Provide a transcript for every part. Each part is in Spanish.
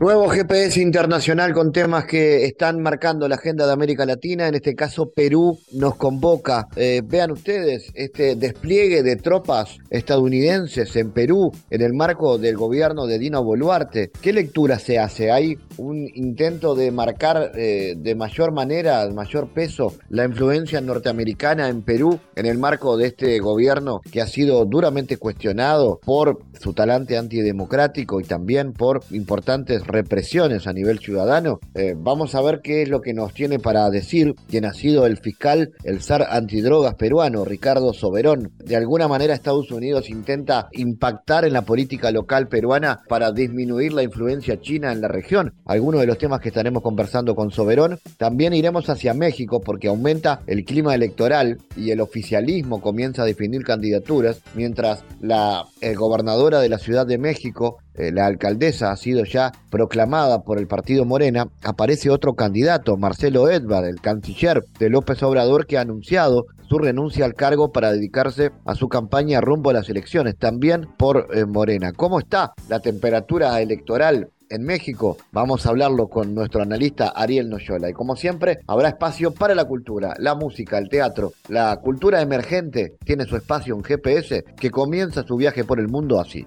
Nuevo GPS internacional con temas que están marcando la agenda de América Latina, en este caso Perú nos convoca. Eh, vean ustedes este despliegue de tropas estadounidenses en Perú en el marco del gobierno de Dino Boluarte. ¿Qué lectura se hace? ¿Hay un intento de marcar eh, de mayor manera, de mayor peso, la influencia norteamericana en Perú en el marco de este gobierno que ha sido duramente cuestionado por su talante antidemocrático y también por importantes represiones a nivel ciudadano. Eh, vamos a ver qué es lo que nos tiene para decir quien ha sido el fiscal, el zar antidrogas peruano, Ricardo Soberón. De alguna manera Estados Unidos intenta impactar en la política local peruana para disminuir la influencia china en la región. Algunos de los temas que estaremos conversando con Soberón. También iremos hacia México porque aumenta el clima electoral y el oficialismo comienza a definir candidaturas, mientras la eh, gobernadora de la Ciudad de México, la alcaldesa ha sido ya proclamada por el partido Morena, aparece otro candidato, Marcelo Edvard, el canciller de López Obrador, que ha anunciado su renuncia al cargo para dedicarse a su campaña rumbo a las elecciones, también por eh, Morena. ¿Cómo está la temperatura electoral en México. Vamos a hablarlo con nuestro analista Ariel Noyola. Y como siempre, habrá espacio para la cultura, la música, el teatro. La cultura emergente tiene su espacio en GPS que comienza su viaje por el mundo así.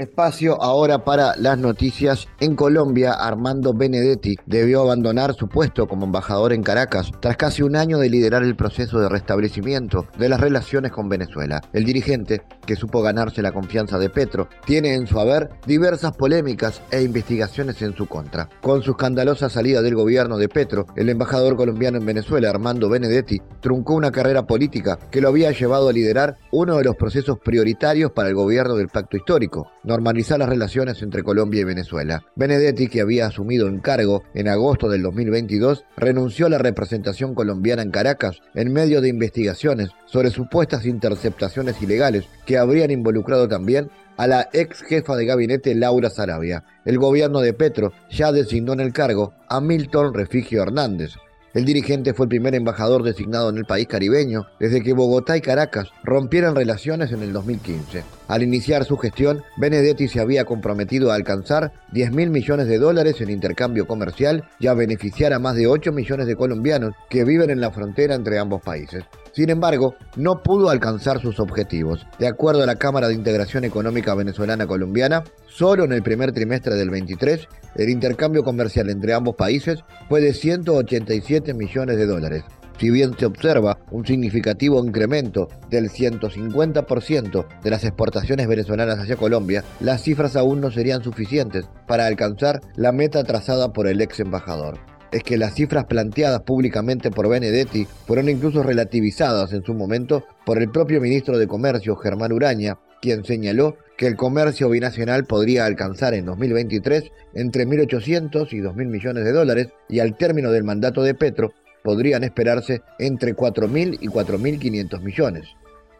Espacio ahora para las noticias. En Colombia, Armando Benedetti debió abandonar su puesto como embajador en Caracas tras casi un año de liderar el proceso de restablecimiento de las relaciones con Venezuela. El dirigente, que supo ganarse la confianza de Petro, tiene en su haber diversas polémicas e investigaciones en su contra. Con su escandalosa salida del gobierno de Petro, el embajador colombiano en Venezuela, Armando Benedetti, truncó una carrera política que lo había llevado a liderar uno de los procesos prioritarios para el gobierno del pacto histórico normalizar las relaciones entre Colombia y Venezuela. Benedetti, que había asumido el cargo en agosto del 2022, renunció a la representación colombiana en Caracas en medio de investigaciones sobre supuestas interceptaciones ilegales que habrían involucrado también a la ex jefa de gabinete Laura Sarabia. El gobierno de Petro ya designó en el cargo a Milton Refigio Hernández, el dirigente fue el primer embajador designado en el país caribeño desde que Bogotá y Caracas rompieron relaciones en el 2015. Al iniciar su gestión, Benedetti se había comprometido a alcanzar 10 mil millones de dólares en intercambio comercial y a beneficiar a más de 8 millones de colombianos que viven en la frontera entre ambos países. Sin embargo, no pudo alcanzar sus objetivos. De acuerdo a la Cámara de Integración Económica Venezolana Colombiana, solo en el primer trimestre del 23, el intercambio comercial entre ambos países fue de 187 millones de dólares. Si bien se observa un significativo incremento del 150% de las exportaciones venezolanas hacia Colombia, las cifras aún no serían suficientes para alcanzar la meta trazada por el ex embajador es que las cifras planteadas públicamente por Benedetti fueron incluso relativizadas en su momento por el propio ministro de Comercio, Germán Uraña, quien señaló que el comercio binacional podría alcanzar en 2023 entre 1.800 y 2.000 millones de dólares y al término del mandato de Petro podrían esperarse entre 4.000 y 4.500 millones.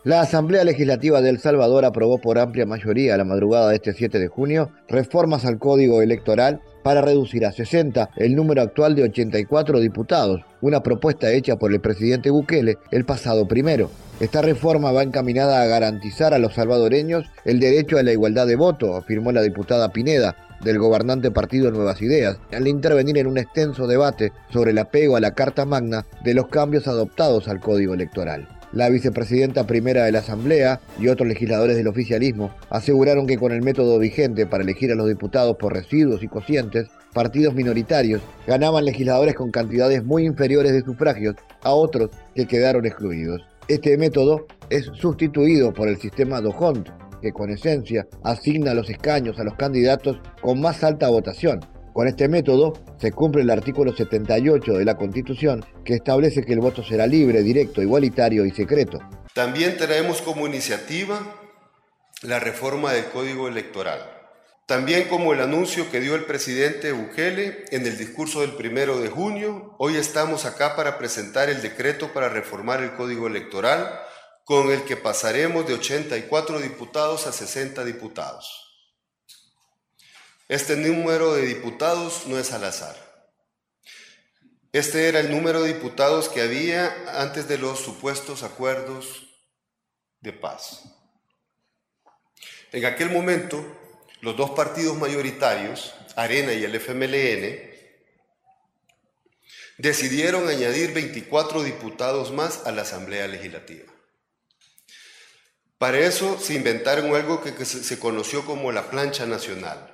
La Asamblea Legislativa de El Salvador aprobó por amplia mayoría la madrugada de este 7 de junio reformas al Código Electoral para reducir a 60 el número actual de 84 diputados, una propuesta hecha por el presidente Bukele el pasado primero. Esta reforma va encaminada a garantizar a los salvadoreños el derecho a la igualdad de voto, afirmó la diputada Pineda, del gobernante partido Nuevas Ideas, al intervenir en un extenso debate sobre el apego a la Carta Magna de los cambios adoptados al Código Electoral. La vicepresidenta primera de la Asamblea y otros legisladores del oficialismo aseguraron que con el método vigente para elegir a los diputados por residuos y cocientes, partidos minoritarios ganaban legisladores con cantidades muy inferiores de sufragios a otros que quedaron excluidos. Este método es sustituido por el sistema Dojont, que con esencia asigna los escaños a los candidatos con más alta votación. Con este método se cumple el artículo 78 de la Constitución que establece que el voto será libre, directo, igualitario y secreto. También traemos como iniciativa la reforma del Código Electoral. También como el anuncio que dio el presidente Bukele en el discurso del primero de junio, hoy estamos acá para presentar el decreto para reformar el Código Electoral, con el que pasaremos de 84 diputados a 60 diputados. Este número de diputados no es al azar. Este era el número de diputados que había antes de los supuestos acuerdos de paz. En aquel momento, los dos partidos mayoritarios, Arena y el FMLN, decidieron añadir 24 diputados más a la Asamblea Legislativa. Para eso se inventaron algo que, se conoció como la plancha nacional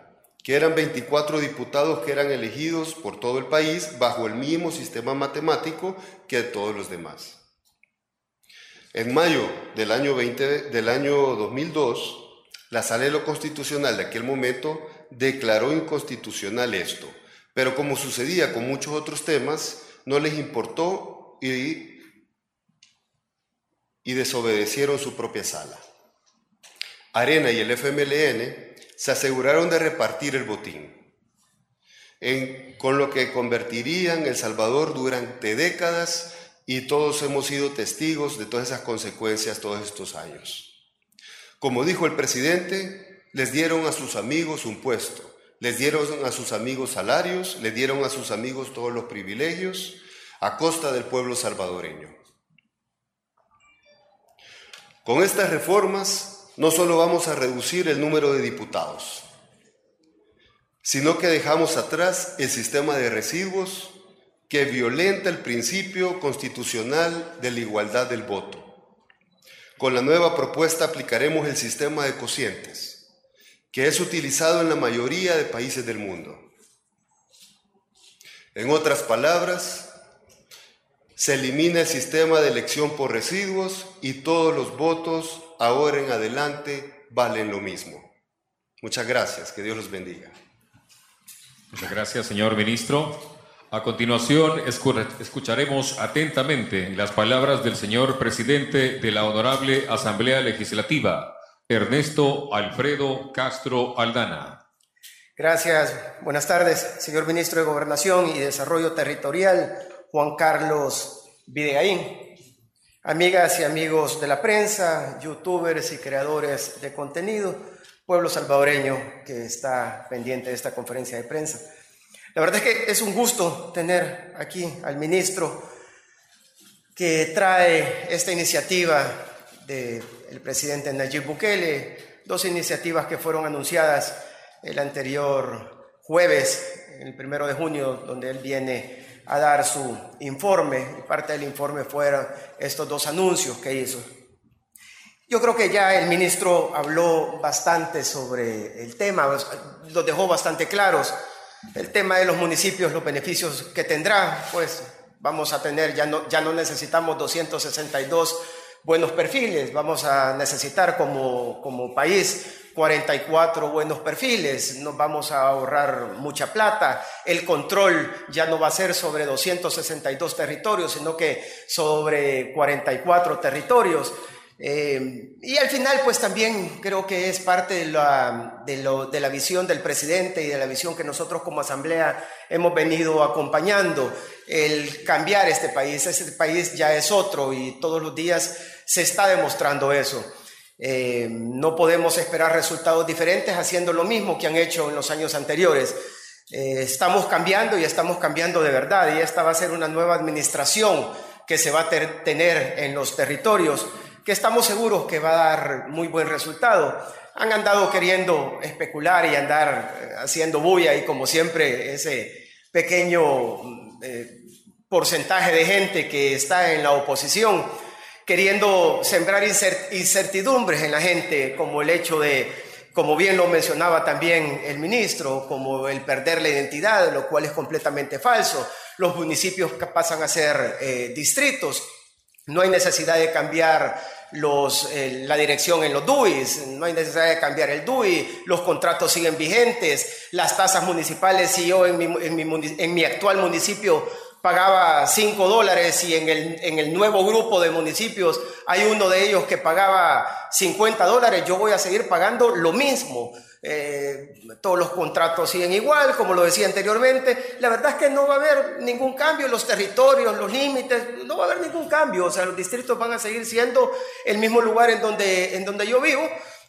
que eran 24 diputados que eran elegidos por todo el país bajo el mismo sistema matemático que todos los demás. En mayo del año, 20, del año 2002, la Sala de lo Constitucional de aquel momento declaró inconstitucional esto, pero como sucedía con muchos otros temas, no les importó y, y desobedecieron su propia sala. Arena y el FMLN se aseguraron de repartir el botín, con lo que convertirían El Salvador durante décadas y todos hemos sido testigos de todas esas consecuencias todos estos años. Como dijo el presidente, les dieron a sus amigos un puesto, les dieron a sus amigos salarios, les dieron a sus amigos todos los privilegios a costa del pueblo salvadoreño. Con estas reformas no solo vamos a reducir el número de diputados, sino que dejamos atrás el sistema de residuos que violenta el principio constitucional de la igualdad del voto. Con la nueva propuesta aplicaremos el sistema de cocientes, que es utilizado en la mayoría de países del mundo. En otras palabras, se elimina el sistema de elección por residuos y todos los votos ahora en adelante valen lo mismo. Muchas gracias, que Dios los bendiga. Muchas gracias, señor ministro. A continuación, escucharemos atentamente las palabras del señor presidente de la Honorable Asamblea Legislativa, Ernesto Alfredo Castro Aldana. Gracias. Buenas tardes, señor ministro de Gobernación y Desarrollo Territorial, Juan Carlos Videgaín. Amigas y amigos de la prensa, youtubers y creadores de contenido, pueblo salvadoreño que está pendiente de esta conferencia de prensa. La verdad es que es un gusto tener aquí al ministro que trae esta iniciativa del presidente Nayib Bukele, dos iniciativas que fueron anunciadas el anterior jueves, el primero de junio, donde él viene a dar su informe y parte del informe fueron estos dos anuncios que hizo. Yo creo que ya el ministro habló bastante sobre el tema, los dejó bastante claros. El tema de los municipios, los beneficios que tendrá, pues vamos a tener, ya no, ya no necesitamos 262 buenos perfiles, vamos a necesitar como, como país 44 buenos perfiles, nos vamos a ahorrar mucha plata, el control ya no va a ser sobre 262 territorios, sino que sobre 44 territorios. Eh, y al final, pues también creo que es parte de la, de, de la visión del presidente y de la visión que nosotros como asamblea hemos venido acompañando, el cambiar este país. Este país ya es otro y todos los días se está demostrando eso. Eh, no podemos esperar resultados diferentes haciendo lo mismo que han hecho en los años anteriores. Eh, estamos cambiando y estamos cambiando de verdad y esta va a ser una nueva administración que se va a tener en los territorios que estamos seguros que va a dar muy buen resultado. Han andado queriendo especular y andar eh, haciendo bulla y como siempre ese pequeño porcentaje de gente que está en la oposición queriendo sembrar incertidumbres en la gente, como el hecho de, como bien lo mencionaba también el ministro, como el perder la identidad, lo cual es completamente falso. Los municipios pasan a ser eh, distritos. No hay necesidad de cambiar los, eh, la dirección en los DUIs, no hay necesidad de cambiar el DUI, los contratos siguen vigentes, las tasas municipales, si yo en mi, en mi, en mi actual municipio pagaba 5 dólares y en el, en el nuevo grupo de municipios hay uno de ellos que pagaba 50 dólares, yo voy a seguir pagando lo mismo. Eh, todos los contratos siguen igual, como lo decía anteriormente. La verdad es que no va a haber ningún cambio en los territorios, los límites, no va a haber ningún cambio. O sea, los distritos van a seguir siendo el mismo lugar en donde, en donde yo vivo,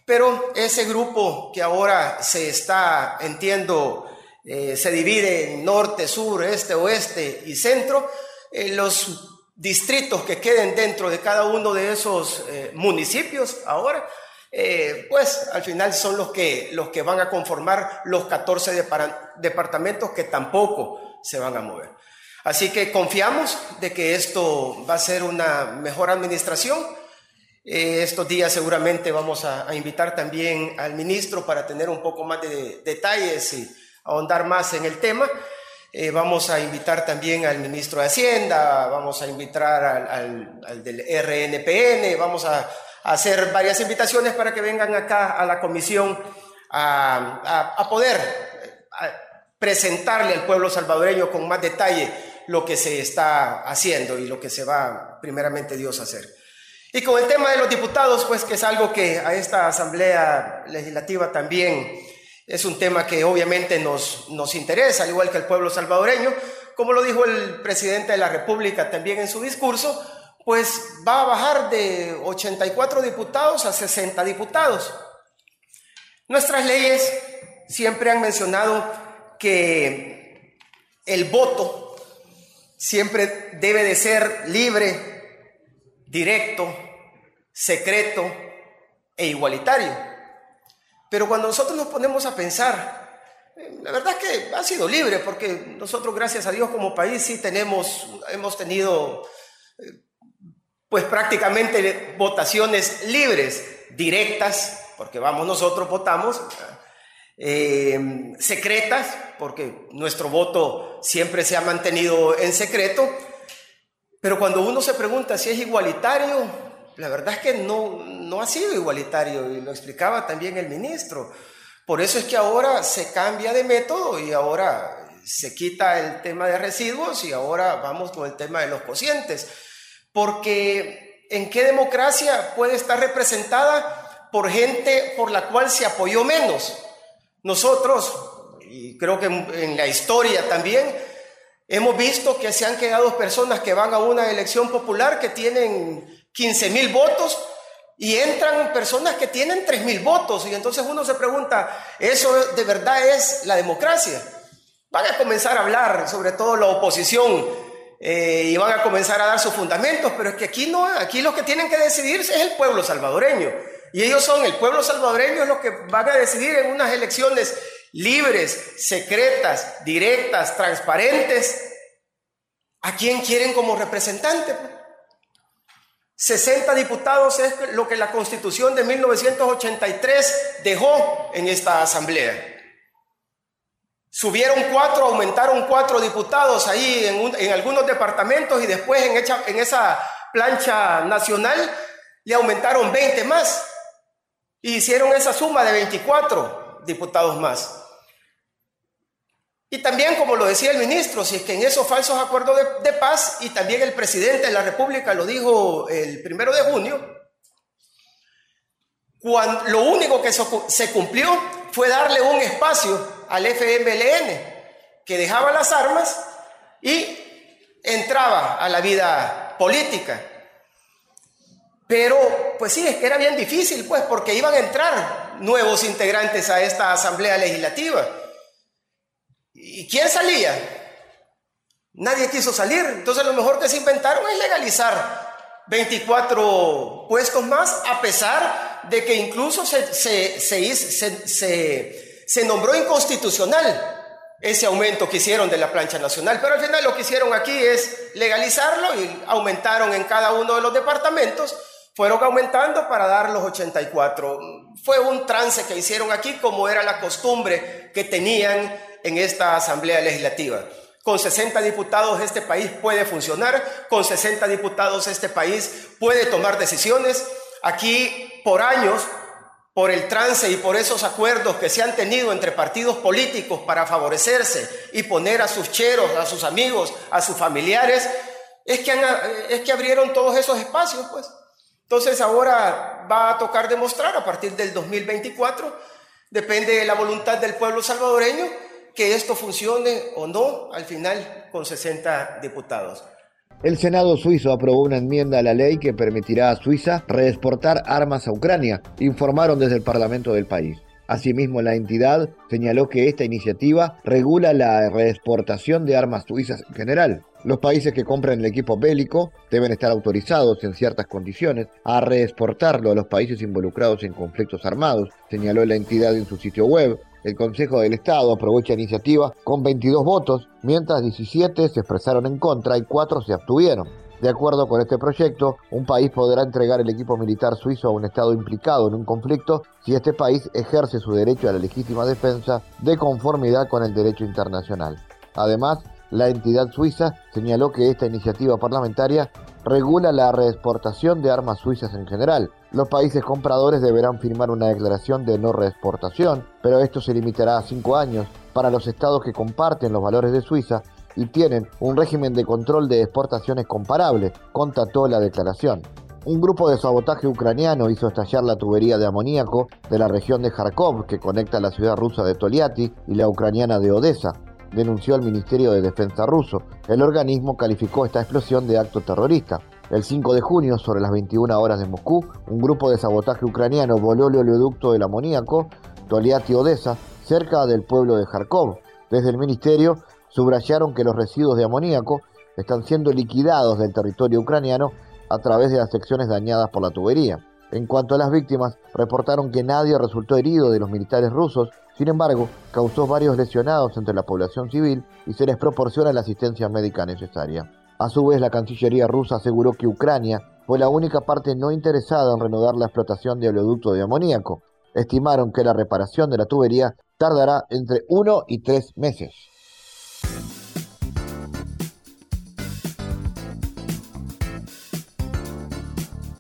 pero ese grupo que ahora se está, entiendo, eh, se divide en norte, sur, este, oeste y centro, eh, los distritos que queden dentro de cada uno de esos municipios ahora eh, pues al final son los que, los que van a conformar los 14 departamentos que tampoco se van a mover. Así que confiamos de que esto va a ser una mejor administración. Eh, estos días seguramente vamos a, invitar también al ministro para tener un poco más de, detalles y ahondar más en el tema. Eh, vamos a invitar también al ministro de Hacienda, vamos a invitar al, al del RNPN, vamos a hacer varias invitaciones para que vengan acá a la comisión a, poder presentarle al pueblo salvadoreño con más detalle lo que se está haciendo y lo que se va primeramente Dios a hacer. Y con el tema de los diputados, pues que es algo que a esta Asamblea Legislativa también es un tema que obviamente nos, nos interesa, al igual que el pueblo salvadoreño, como lo dijo el presidente de la República también en su discurso, pues va a bajar de 84 diputados a 60 diputados. Nuestras leyes siempre han mencionado que el voto siempre debe de ser libre, directo, secreto e igualitario. Pero cuando nosotros nos ponemos a pensar, eh, la verdad es que ha sido libre, porque nosotros, gracias a Dios, como país sí tenemos, hemos tenido eh, pues prácticamente votaciones libres, directas, porque vamos nosotros votamos, eh, secretas, porque nuestro voto siempre se ha mantenido en secreto, pero cuando uno se pregunta si es igualitario, la verdad es que no, no ha sido igualitario, y lo explicaba también el ministro. Por eso es que ahora se cambia de método y ahora se quita el tema de residuos y ahora vamos con el tema de los cocientes porque ¿en qué democracia puede estar representada por gente por la cual se apoyó menos? Nosotros, y creo que en la historia también, hemos visto que se han quedado personas que van a una elección popular que tienen 15 mil votos y entran personas que tienen 3 mil votos. Y entonces uno se pregunta, ¿eso de verdad es la democracia? Van a comenzar a hablar, sobre todo la oposición, eh, y van a comenzar a dar sus fundamentos, pero es que aquí no, aquí lo que tienen que decidir es el pueblo salvadoreño. Y ellos son, el pueblo salvadoreño es lo que van a decidir en unas elecciones libres, secretas, directas, transparentes. ¿A quién quieren como representante? 60 diputados es lo que la constitución de 1983 dejó en esta asamblea. Subieron cuatro, aumentaron cuatro diputados ahí en, algunos departamentos y después en, esa plancha nacional le aumentaron 20 más. Y hicieron esa suma de 24 diputados más. Y también, como lo decía el ministro, si es que en esos falsos acuerdos de, paz, y también el presidente de la República lo dijo el primero de junio, cuando, lo único que se cumplió fue darle un espacio al FMLN, que dejaba las armas y entraba a la vida política. Pero, pues sí, es que era bien difícil, pues, porque iban a entrar nuevos integrantes a esta asamblea legislativa. ¿Y quién salía? Nadie quiso salir. Entonces, lo mejor que se inventaron es legalizar 24 puestos más, a pesar de que incluso se, se, se, se nombró inconstitucional ese aumento que hicieron de la plancha nacional, pero al final lo que hicieron aquí es legalizarlo y aumentaron en cada uno de los departamentos, fueron aumentando para dar los 84. Fue un trance que hicieron aquí como era la costumbre que tenían en esta Asamblea Legislativa. Con 60 diputados este país puede funcionar, con 60 diputados este país puede tomar decisiones, Aquí, por años, por el trance y por esos acuerdos que se han tenido entre partidos políticos para favorecerse y poner a sus cheros, a sus amigos, a sus familiares, es que, es que abrieron todos esos espacios, pues. Entonces ahora va a tocar demostrar a partir del 2024, depende de la voluntad del pueblo salvadoreño, que esto funcione o no al final con 60 diputados. El Senado suizo aprobó una enmienda a la ley que permitirá a Suiza reexportar armas a Ucrania, informaron desde el Parlamento del país. Asimismo, la entidad señaló que esta iniciativa regula la reexportación de armas suizas en general. Los países que compran el equipo bélico deben estar autorizados en ciertas condiciones a reexportarlo a los países involucrados en conflictos armados, señaló la entidad en su sitio web. El Consejo del Estado aprobó esta iniciativa con 22 votos, mientras 17 se expresaron en contra y 4 se abstuvieron. De acuerdo con este proyecto, un país podrá entregar el equipo militar suizo a un Estado implicado en un conflicto si este país ejerce su derecho a la legítima defensa de conformidad con el derecho internacional. Además, la entidad suiza señaló que esta iniciativa parlamentaria regula la reexportación de armas suizas en general. Los países compradores deberán firmar una declaración de no reexportación, pero esto se limitará a cinco años para los estados que comparten los valores de Suiza y tienen un régimen de control de exportaciones comparable, contató la declaración. Un grupo de sabotaje ucraniano hizo estallar la tubería de amoníaco de la región de Kharkov que conecta la ciudad rusa de Toliati y la ucraniana de Odessa denunció al Ministerio de Defensa ruso. El organismo calificó esta explosión de acto terrorista. El 5 de junio, sobre las 21 horas de Moscú, un grupo de sabotaje ucraniano voló el oleoducto del amoníaco Toliati-Odessa cerca del pueblo de Kharkov. Desde el ministerio subrayaron que los residuos de amoníaco están siendo liquidados del territorio ucraniano a través de las secciones dañadas por la tubería. En cuanto a las víctimas, reportaron que nadie resultó herido de los militares rusos sin embargo, causó varios lesionados entre la población civil y se les proporciona la asistencia médica necesaria. A su vez, la Cancillería rusa aseguró que Ucrania fue la única parte no interesada en reanudar la explotación de oleoducto de amoníaco. Estimaron que la reparación de la tubería tardará entre uno y tres meses.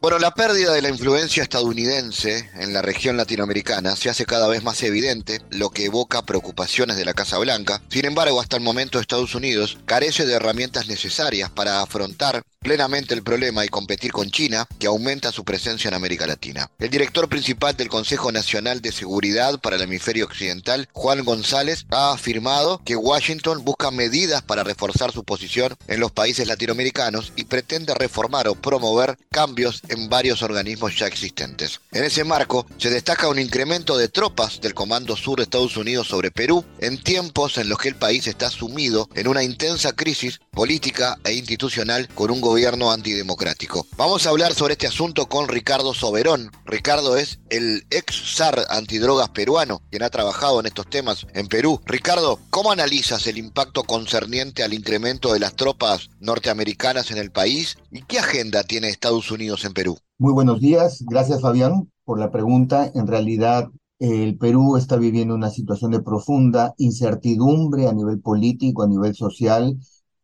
Bueno, la pérdida de la influencia estadounidense en la región latinoamericana se hace cada vez más evidente, lo que evoca preocupaciones de la Casa Blanca. Sin embargo, hasta el momento Estados Unidos carece de herramientas necesarias para afrontar plenamente el problema y competir con China, que aumenta su presencia en América Latina. El director principal del Consejo Nacional de Seguridad para el Hemisferio Occidental, Juan González, ha afirmado que Washington busca medidas para reforzar su posición en los países latinoamericanos y pretende reformar o promover cambios en varios organismos ya existentes. En ese marco, se destaca un incremento de tropas del Comando Sur de Estados Unidos sobre Perú en tiempos en los que el país está sumido en una intensa crisis política e institucional con un gobierno antidemocrático. Vamos a hablar sobre este asunto con Ricardo Soberón. Ricardo es el ex zar antidrogas peruano, quien ha trabajado en estos temas en Perú. Ricardo, ¿cómo analizas el impacto concerniente al incremento de las tropas norteamericanas en el país y qué agenda tiene Estados Unidos en Perú? Muy buenos días, gracias Fabián por la pregunta. En realidad, el Perú está viviendo una situación de profunda incertidumbre a nivel político, a nivel social,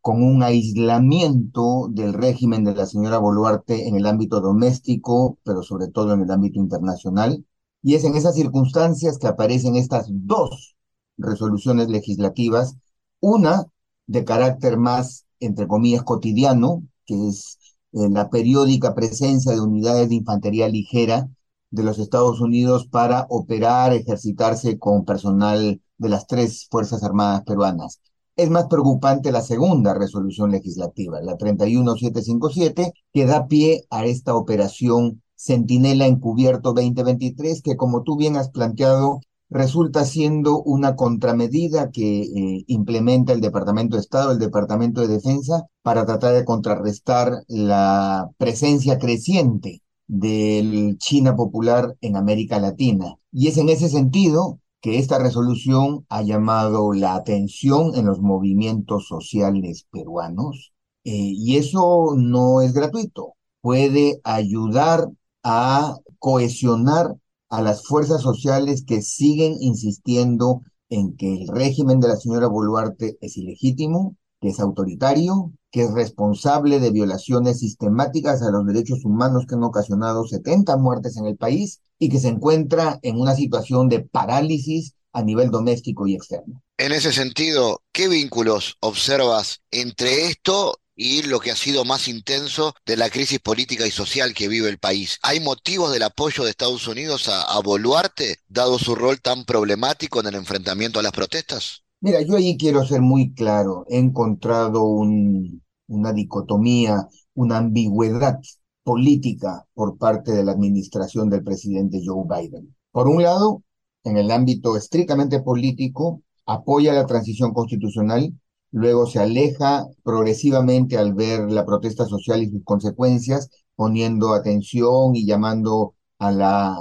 con un aislamiento del régimen de la señora Boluarte en el ámbito doméstico, pero sobre todo en el ámbito internacional. Y es en esas circunstancias que aparecen estas dos resoluciones legislativas, una de carácter más, entre comillas, cotidiano, que es eh, la periódica presencia de unidades de infantería ligera de los Estados Unidos para operar, ejercitarse con personal de las tres Fuerzas Armadas peruanas. Es más preocupante la segunda resolución legislativa, la 31757, que da pie a esta operación Centinela Encubierto 2023, que como tú bien has planteado, resulta siendo una contramedida que eh, implementa el Departamento de Estado, el Departamento de Defensa, para tratar de contrarrestar la presencia creciente del China popular en América Latina. Y es en ese sentido que esta resolución ha llamado la atención en los movimientos sociales peruanos eh, y eso no es gratuito. Puede ayudar a cohesionar a las fuerzas sociales que siguen insistiendo en que el régimen de la señora Boluarte es ilegítimo, que es autoritario, que es responsable de violaciones sistemáticas a los derechos humanos que han ocasionado 70 muertes en el país y que se encuentra en una situación de parálisis a nivel doméstico y externo. En ese sentido, ¿qué vínculos observas entre esto y lo que ha sido más intenso de la crisis política y social que vive el país. ¿Hay motivos del apoyo de Estados Unidos a, a Boluarte, dado su rol tan problemático en el enfrentamiento a las protestas? Mira, yo ahí quiero ser muy claro. He encontrado un, una dicotomía, una ambigüedad política por parte de la administración del presidente Joe Biden. Por un lado, en el ámbito estrictamente político, apoya la transición constitucional luego se aleja progresivamente al ver la protesta social y sus consecuencias, poniendo atención y llamando a la,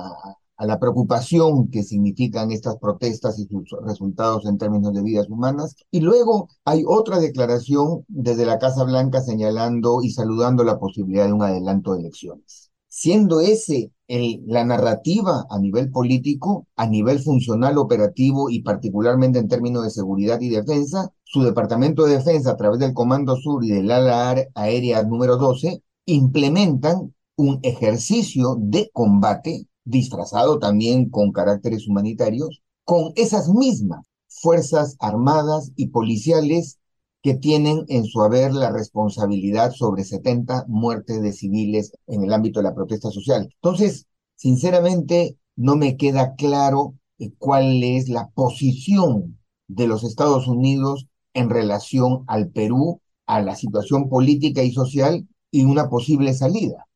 a la preocupación que significan estas protestas y sus resultados en términos de vidas humanas. Y luego hay otra declaración desde la Casa Blanca señalando y saludando la posibilidad de un adelanto de elecciones. Siendo ese la narrativa a nivel político, a nivel funcional, operativo y particularmente en términos de seguridad y defensa, su Departamento de Defensa a través del Comando Sur y del ala aérea número 12 implementan un ejercicio de combate disfrazado también con caracteres humanitarios con esas mismas fuerzas armadas y policiales que tienen en su haber la responsabilidad sobre 70 muertes de civiles en el ámbito de la protesta social. Entonces, sinceramente, no me queda claro eh, cuál es la posición de los Estados Unidos en relación al Perú, a la situación política y social y una posible salida.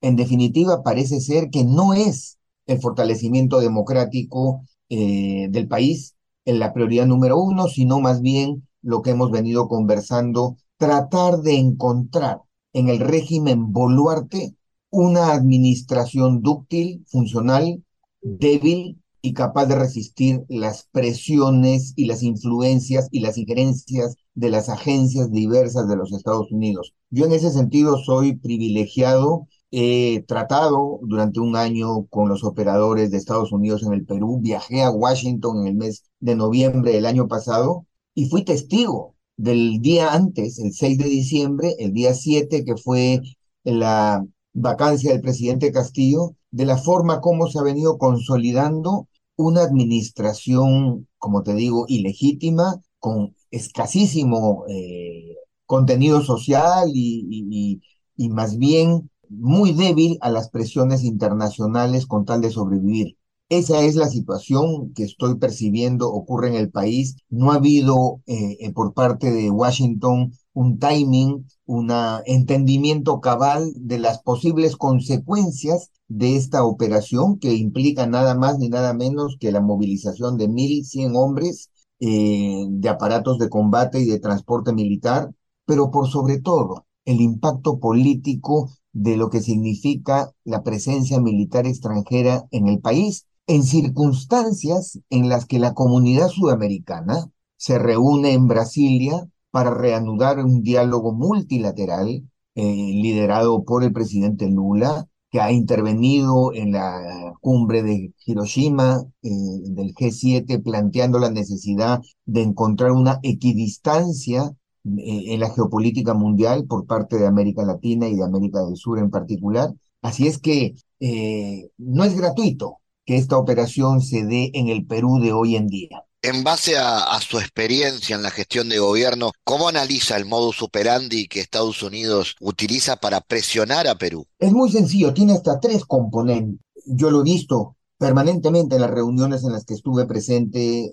En definitiva, parece ser que no es el fortalecimiento democrático eh, del país en la prioridad número uno, sino más bien lo que hemos venido conversando, tratar de encontrar en el régimen Boluarte una administración dúctil, funcional, débil y capaz de resistir las presiones y las influencias y las injerencias de las agencias diversas de los Estados Unidos. Yo en ese sentido soy privilegiado. He tratado durante un año con los operadores de Estados Unidos en el Perú. Viajé a Washington en el mes de noviembre del año pasado y fui testigo del día antes, el 6 de diciembre, el día 7, que fue la vacancia del presidente Castillo, de la forma como se ha venido consolidando una administración, como te digo, ilegítima, con escasísimo eh, contenido social y, y más bien muy débil a las presiones internacionales con tal de sobrevivir. Esa es la situación que estoy percibiendo ocurre en el país. No ha habido eh, eh, por parte de Washington un timing, un entendimiento cabal de las posibles consecuencias de esta operación que implica nada más ni nada menos que la movilización de 1.100 hombres eh, de aparatos de combate y de transporte militar, pero por sobre todo el impacto político de lo que significa la presencia militar extranjera en el país en circunstancias en las que la comunidad sudamericana se reúne en Brasilia para reanudar un diálogo multilateral eh, liderado por el presidente Lula, que ha intervenido en la cumbre de Hiroshima eh, del G7, planteando la necesidad de encontrar una equidistancia en la geopolítica mundial por parte de América Latina y de América del Sur en particular. Así es que no es gratuito que esta operación se dé en el Perú de hoy en día. En base a, su experiencia en la gestión de gobierno, ¿cómo analiza el modus operandi que Estados Unidos utiliza para presionar a Perú? Es muy sencillo, tiene hasta tres componentes. Yo lo he visto permanentemente en las reuniones en las que estuve presente eh,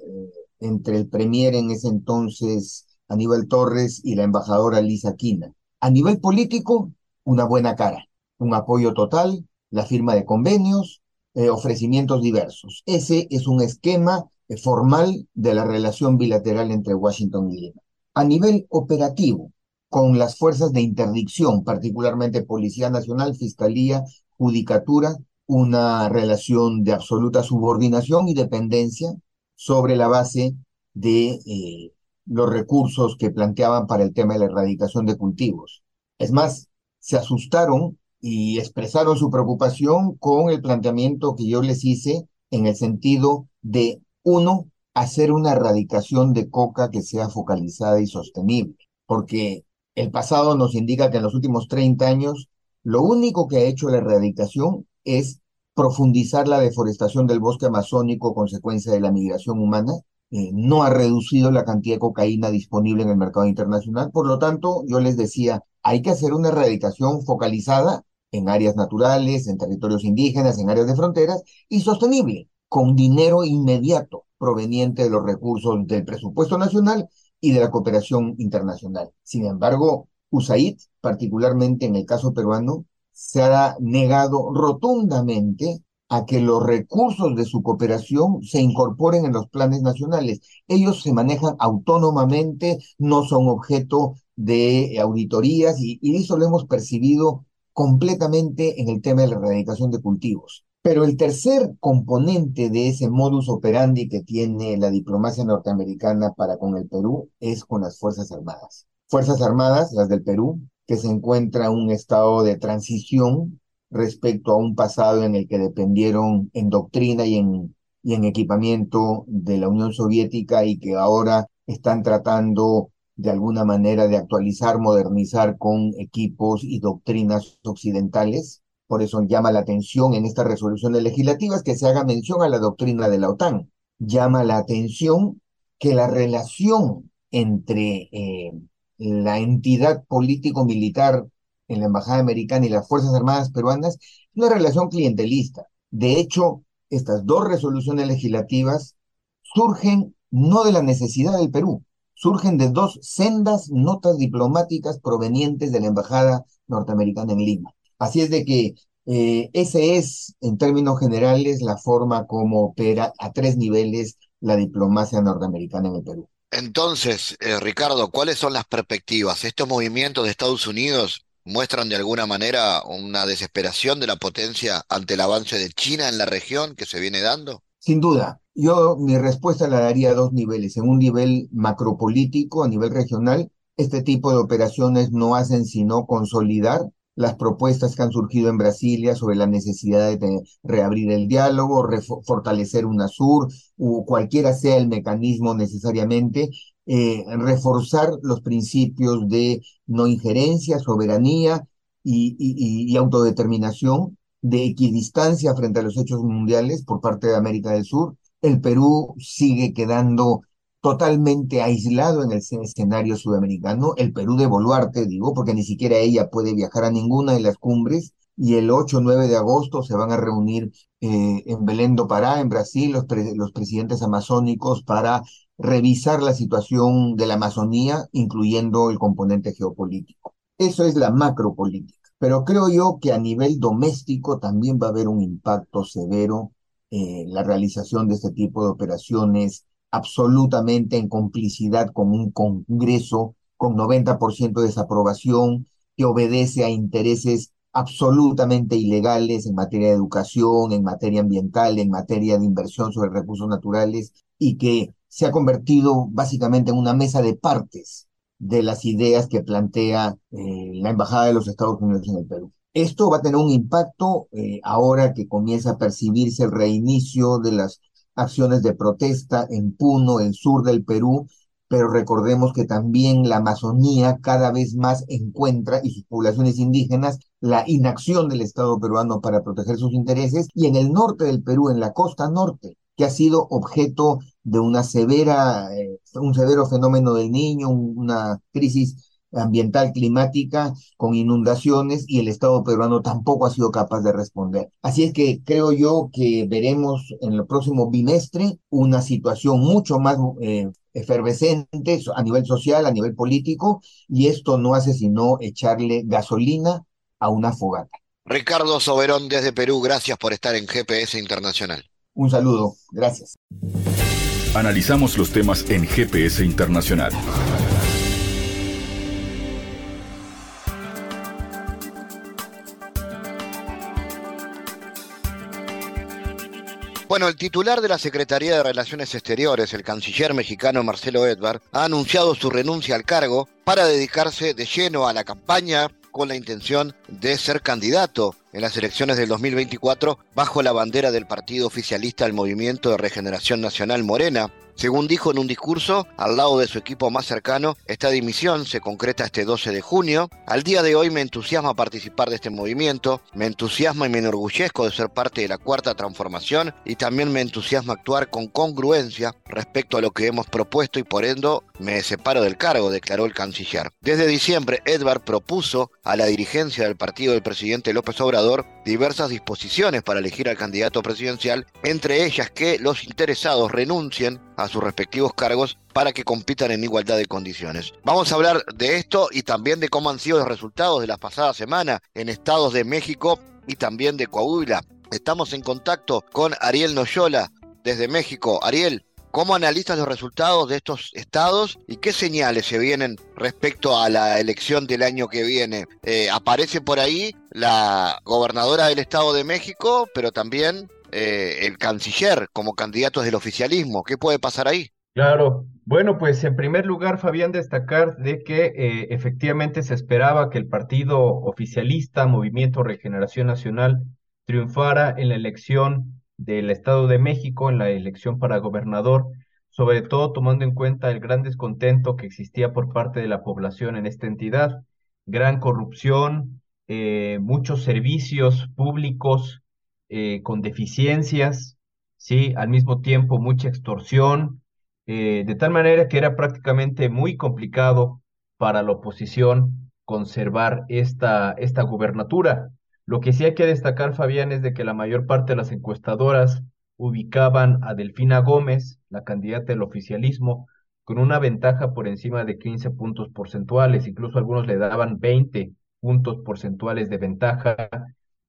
entre el premier en ese entonces, Aníbal Torres, y la embajadora Lisa Quina. A nivel político, una buena cara, un apoyo total, la firma de convenios, eh, ofrecimientos diversos. Ese es un esquema eh, formal de la relación bilateral entre Washington y Lima. A nivel operativo, con las fuerzas de interdicción, particularmente Policía Nacional, Fiscalía, Judicatura, una relación de absoluta subordinación y dependencia sobre la base de eh, los recursos que planteaban para el tema de la erradicación de cultivos. Es más, se asustaron y expresaron su preocupación con el planteamiento que yo les hice en el sentido de, uno, hacer una erradicación de coca que sea focalizada y sostenible, porque El pasado nos indica que en los últimos 30 años lo único que ha hecho la erradicación es profundizar la deforestación del bosque amazónico consecuencia de la migración humana, eh, no ha reducido la cantidad de cocaína disponible en el mercado internacional. Por lo tanto, yo les decía, hay que hacer una erradicación focalizada en áreas naturales, en territorios indígenas, en áreas de fronteras y sostenible, con dinero inmediato proveniente de los recursos del presupuesto nacional y de la cooperación internacional. Sin embargo, USAID, particularmente en el caso peruano, se ha negado rotundamente a que los recursos de su cooperación se incorporen en los planes nacionales. Ellos se manejan autónomamente, no son objeto de auditorías y, eso lo hemos percibido completamente en el tema de la erradicación de cultivos. Pero el tercer componente de ese modus operandi que tiene la diplomacia norteamericana para con el Perú es con las Fuerzas Armadas. Fuerzas Armadas, las del Perú, que se encuentra en un estado de transición respecto a un pasado en el que dependieron en doctrina y en, y en equipamiento de la Unión Soviética y que ahora están tratando de alguna manera de actualizar, modernizar con equipos y doctrinas occidentales. Por eso llama la atención en estas resoluciones legislativas que se haga mención a la doctrina de la OTAN. Llama la atención que la relación entre eh, la entidad político-militar en la Embajada Americana y las Fuerzas Armadas peruanas una relación clientelista. De hecho, estas dos resoluciones legislativas surgen no de la necesidad del Perú, surgen de dos sendas notas diplomáticas provenientes de la Embajada norteamericana en Lima. Así es de que eh, ese es, en términos generales, la forma como opera a tres niveles la diplomacia norteamericana en el Perú. Entonces, eh, Ricardo, ¿cuáles son las perspectivas? ¿Estos movimientos de Estados Unidos muestran de alguna manera una desesperación de la potencia ante el avance de China en la región que se viene dando? Sin duda. Yo mi respuesta la daría a dos niveles. En un nivel macropolítico, a nivel regional, este tipo de operaciones no hacen sino consolidar las propuestas que han surgido en Brasilia sobre la necesidad de reabrir el diálogo, fortalecer UNASUR, o cualquiera sea el mecanismo necesariamente, eh, reforzar los principios de no injerencia, soberanía y, autodeterminación, de equidistancia frente a los hechos mundiales por parte de América del Sur. El Perú sigue quedando totalmente aislado en el escenario sudamericano, el Perú de Boluarte, digo, porque ni siquiera ella puede viajar a ninguna de las cumbres, y el 8 o 9 de agosto se van a reunir eh, en Belén do Pará, en Brasil, los, los presidentes amazónicos para revisar la situación de la Amazonía, incluyendo el componente geopolítico. Eso es la macropolítica. Pero creo yo que a nivel doméstico también va a haber un impacto severo en la realización de este tipo de operaciones absolutamente en complicidad con un Congreso con 90% de desaprobación que obedece a intereses absolutamente ilegales en materia de educación, en materia ambiental, en materia de inversión sobre recursos naturales y que se ha convertido básicamente en una mesa de partes de las ideas que plantea eh, la Embajada de los Estados Unidos en el Perú. Esto va a tener un impacto eh, ahora que comienza a percibirse el reinicio de las acciones de protesta en Puno, el sur del Perú, pero recordemos que también la Amazonía cada vez más encuentra y sus poblaciones indígenas la inacción del Estado peruano para proteger sus intereses y en el norte del Perú, en la costa norte, que ha sido objeto de una severa, eh, un severo fenómeno del niño, una crisis ambiental climática con inundaciones y el Estado peruano tampoco ha sido capaz de responder. Así es que creo yo que veremos en el próximo bimestre una situación mucho más eh, efervescente a nivel social, a nivel político, y esto no hace sino echarle gasolina a una fogata. Ricardo Soberón desde Perú, gracias por estar en GPS Internacional. Un saludo, gracias. Analizamos los temas en GPS Internacional. Bueno, el titular de la Secretaría de Relaciones Exteriores, el canciller mexicano Marcelo Edvard, ha anunciado su renuncia al cargo para dedicarse de lleno a la campaña con la intención de ser candidato en las elecciones del 2024 bajo la bandera del partido oficialista del Movimiento de Regeneración Nacional Morena, según dijo en un discurso, al lado de su equipo más cercano, esta dimisión se concreta este 12 de junio. Al día de hoy me entusiasma participar de este movimiento, me entusiasma y me enorgullezco de ser parte de la cuarta transformación y también me entusiasma actuar con congruencia respecto a lo que hemos propuesto y por ende me separo del cargo, declaró el canciller. Desde diciembre, Edvard propuso a la dirigencia del partido del presidente López Obrador diversas disposiciones para elegir al candidato presidencial, entre ellas que los interesados renuncien a sus respectivos cargos para que compitan en igualdad de condiciones. Vamos a hablar de esto y también de cómo han sido los resultados de la pasada semana en estados de México y también de Coahuila. Estamos en contacto con Ariel Noyola desde México. Ariel, ¿cómo analizas los resultados de estos estados y qué señales se vienen respecto a la elección del año que viene? Eh, aparece por ahí la gobernadora del Estado de México, pero también eh, el canciller como candidatos del oficialismo. ¿Qué puede pasar ahí? Claro. Bueno, pues en primer lugar, Fabián, destacar de que eh, efectivamente se esperaba que el partido oficialista, Movimiento Regeneración Nacional, triunfara en la elección del Estado de México, en la elección para gobernador, sobre todo tomando en cuenta el gran descontento que existía por parte de la población en esta entidad, gran corrupción, eh, muchos servicios públicos eh, con deficiencias, ¿sí? Al mismo tiempo mucha extorsión, eh, de tal manera que era prácticamente muy complicado para la oposición conservar esta, esta gubernatura. Lo que sí hay que destacar, Fabián, es de que la mayor parte de las encuestadoras ubicaban a Delfina Gómez, la candidata del oficialismo, con una ventaja por encima de 15 puntos porcentuales, incluso algunos le daban 20 puntos porcentuales de ventaja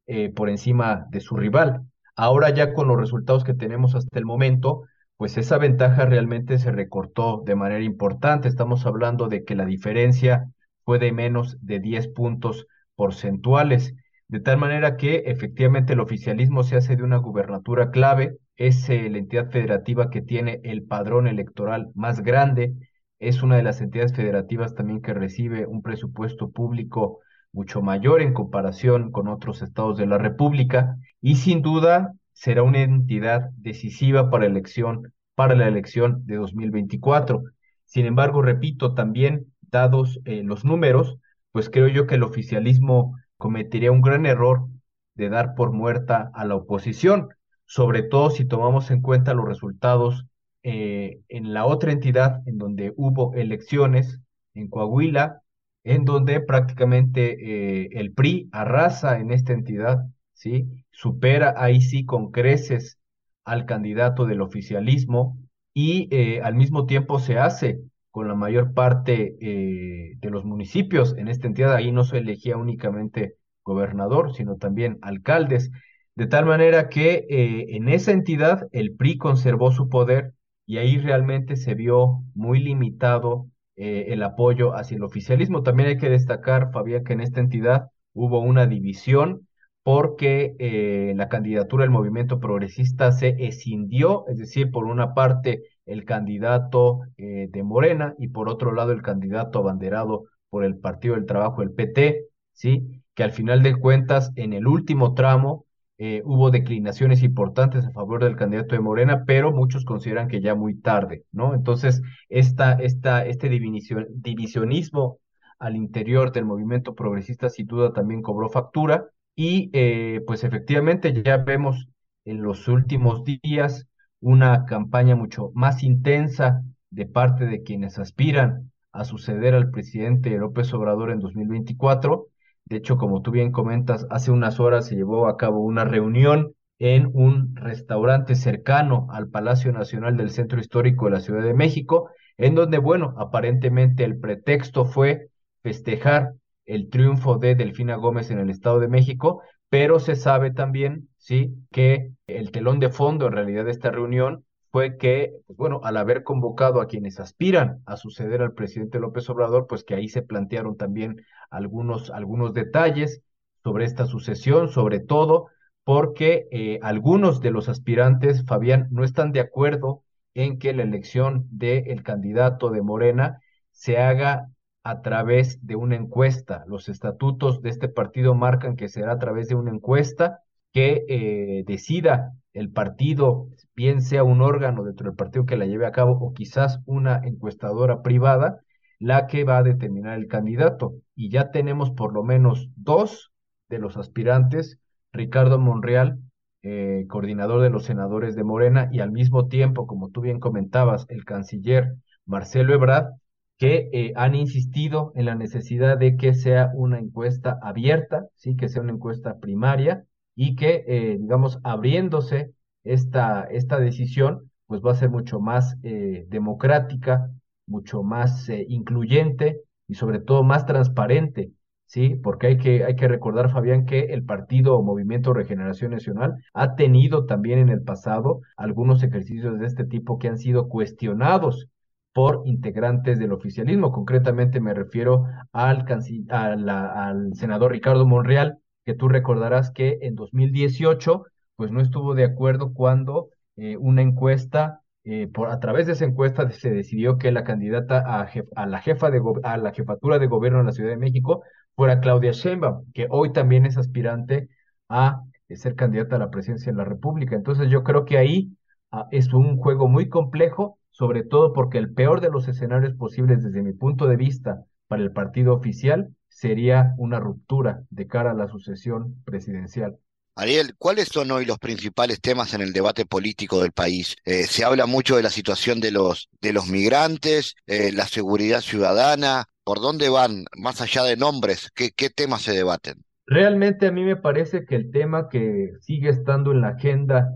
eh, por encima de su rival. Ahora ya con los resultados que tenemos hasta el momento, pues esa ventaja realmente se recortó de manera importante. Estamos hablando de que la diferencia fue de menos de 10 puntos porcentuales, de tal manera que efectivamente el oficialismo se hace de una gubernatura clave, es eh, la entidad federativa que tiene el padrón electoral más grande, es una de las entidades federativas también que recibe un presupuesto público mucho mayor en comparación con otros estados de la República y sin duda será una entidad decisiva para, elección, para la elección de 2024. Sin embargo, repito, también dados eh, los números, pues creo yo que el oficialismo cometería un gran error de dar por muerta a la oposición, sobre todo si tomamos en cuenta los resultados eh, en la otra entidad en donde hubo elecciones, en Coahuila, en donde prácticamente eh, el PRI arrasa en esta entidad, ¿sí? Supera ahí sí con creces al candidato del oficialismo y eh, al mismo tiempo se hace con la mayor parte eh, de los municipios en esta entidad. Ahí no se elegía únicamente gobernador, sino también alcaldes, de tal manera que en esa entidad el PRI conservó su poder y ahí realmente se vio muy limitado eh, el apoyo hacia el oficialismo. También hay que destacar, Fabián, que en esta entidad hubo una división porque eh, la candidatura del movimiento progresista se escindió, es decir, por una parte el candidato eh, de Morena y por otro lado el candidato abanderado por el Partido del Trabajo, el PT, ¿sí? Que al final de cuentas, en el último tramo, eh, hubo declinaciones importantes a favor del candidato de Morena, pero muchos consideran que ya muy tarde, ¿no? Entonces, esta, esta, este divisionismo al interior del movimiento progresista sin duda también cobró factura y eh, pues efectivamente ya vemos en los últimos días una campaña mucho más intensa de parte de quienes aspiran a suceder al presidente López Obrador en 2024 de hecho, como tú bien comentas, hace unas horas se llevó a cabo una reunión en un restaurante cercano al Palacio Nacional del Centro Histórico de la Ciudad de México, en donde, bueno, aparentemente el pretexto fue festejar el triunfo de Delfina Gómez en el Estado de México, pero se sabe también, sí, que el telón de fondo en realidad de esta reunión fue que, pues bueno, al haber convocado a quienes aspiran a suceder al presidente López Obrador, pues que ahí se plantearon también algunos, algunos detalles sobre esta sucesión, sobre todo porque eh, algunos de los aspirantes, Fabián, no están de acuerdo en que la elección del candidato de Morena se haga a través de una encuesta. Los estatutos de este partido marcan que será a través de una encuesta que eh, decida el partido, bien sea un órgano dentro del partido que la lleve a cabo o quizás una encuestadora privada, la que va a determinar el candidato. Y ya tenemos por lo menos dos de los aspirantes, Ricardo Monreal, eh, coordinador de los senadores de Morena, y al mismo tiempo, como tú bien comentabas, el canciller Marcelo Ebrard, que eh, han insistido en la necesidad de que sea una encuesta abierta, sí, que sea una encuesta primaria y que, eh, digamos, abriéndose esta, esta decisión, pues va a ser mucho más eh, democrática, mucho más incluyente y sobre todo más transparente, ¿sí? Porque hay que, hay que recordar, Fabián, que el partido Movimiento Regeneración Nacional ha tenido también en el pasado algunos ejercicios de este tipo que han sido cuestionados por integrantes del oficialismo. Concretamente me refiero al, al senador Ricardo Monreal, que tú recordarás que en 2018 pues no estuvo de acuerdo cuando eh, una encuesta, eh, por, a través de esa encuesta se decidió que la candidata a, a, la jefa de a la jefatura de gobierno de la Ciudad de México fuera Claudia Sheinbaum, que hoy también es aspirante a eh, ser candidata a la presidencia de la República. Entonces yo creo que ahí ah, es un juego muy complejo sobre todo porque el peor de los escenarios posibles desde mi punto de vista para el partido oficial sería una ruptura de cara a la sucesión presidencial. Ariel, ¿cuáles son hoy los principales temas en el debate político del país? Eh, se habla mucho de la situación de los, de los migrantes, eh, la seguridad ciudadana. ¿Por dónde van, más allá de nombres? ¿Qué, ¿Qué temas se debaten? Realmente a mí me parece que el tema que sigue estando en la agenda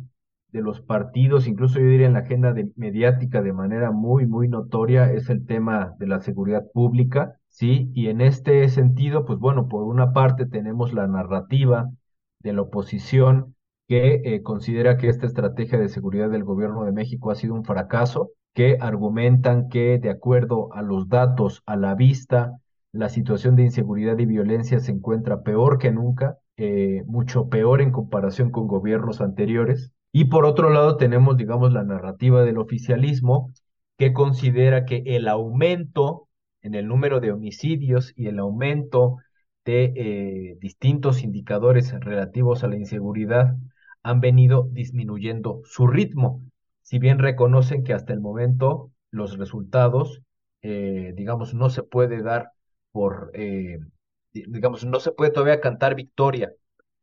de los partidos, incluso yo diría en la agenda mediática de manera muy, muy notoria, es el tema de la seguridad pública, ¿sí? Y en este sentido, pues bueno, por una parte tenemos la narrativa de la oposición que eh, considera que esta estrategia de seguridad del gobierno de México ha sido un fracaso, que argumentan que de acuerdo a los datos a la vista, la situación de inseguridad y violencia se encuentra peor que nunca, eh, mucho peor en comparación con gobiernos anteriores, y por otro lado tenemos, digamos, la narrativa del oficialismo que considera que el aumento en el número de homicidios y el aumento de eh, distintos indicadores relativos a la inseguridad han venido disminuyendo su ritmo. Si bien reconocen que hasta el momento los resultados, eh, digamos, no se puede dar por, eh, digamos, no se puede todavía cantar victoria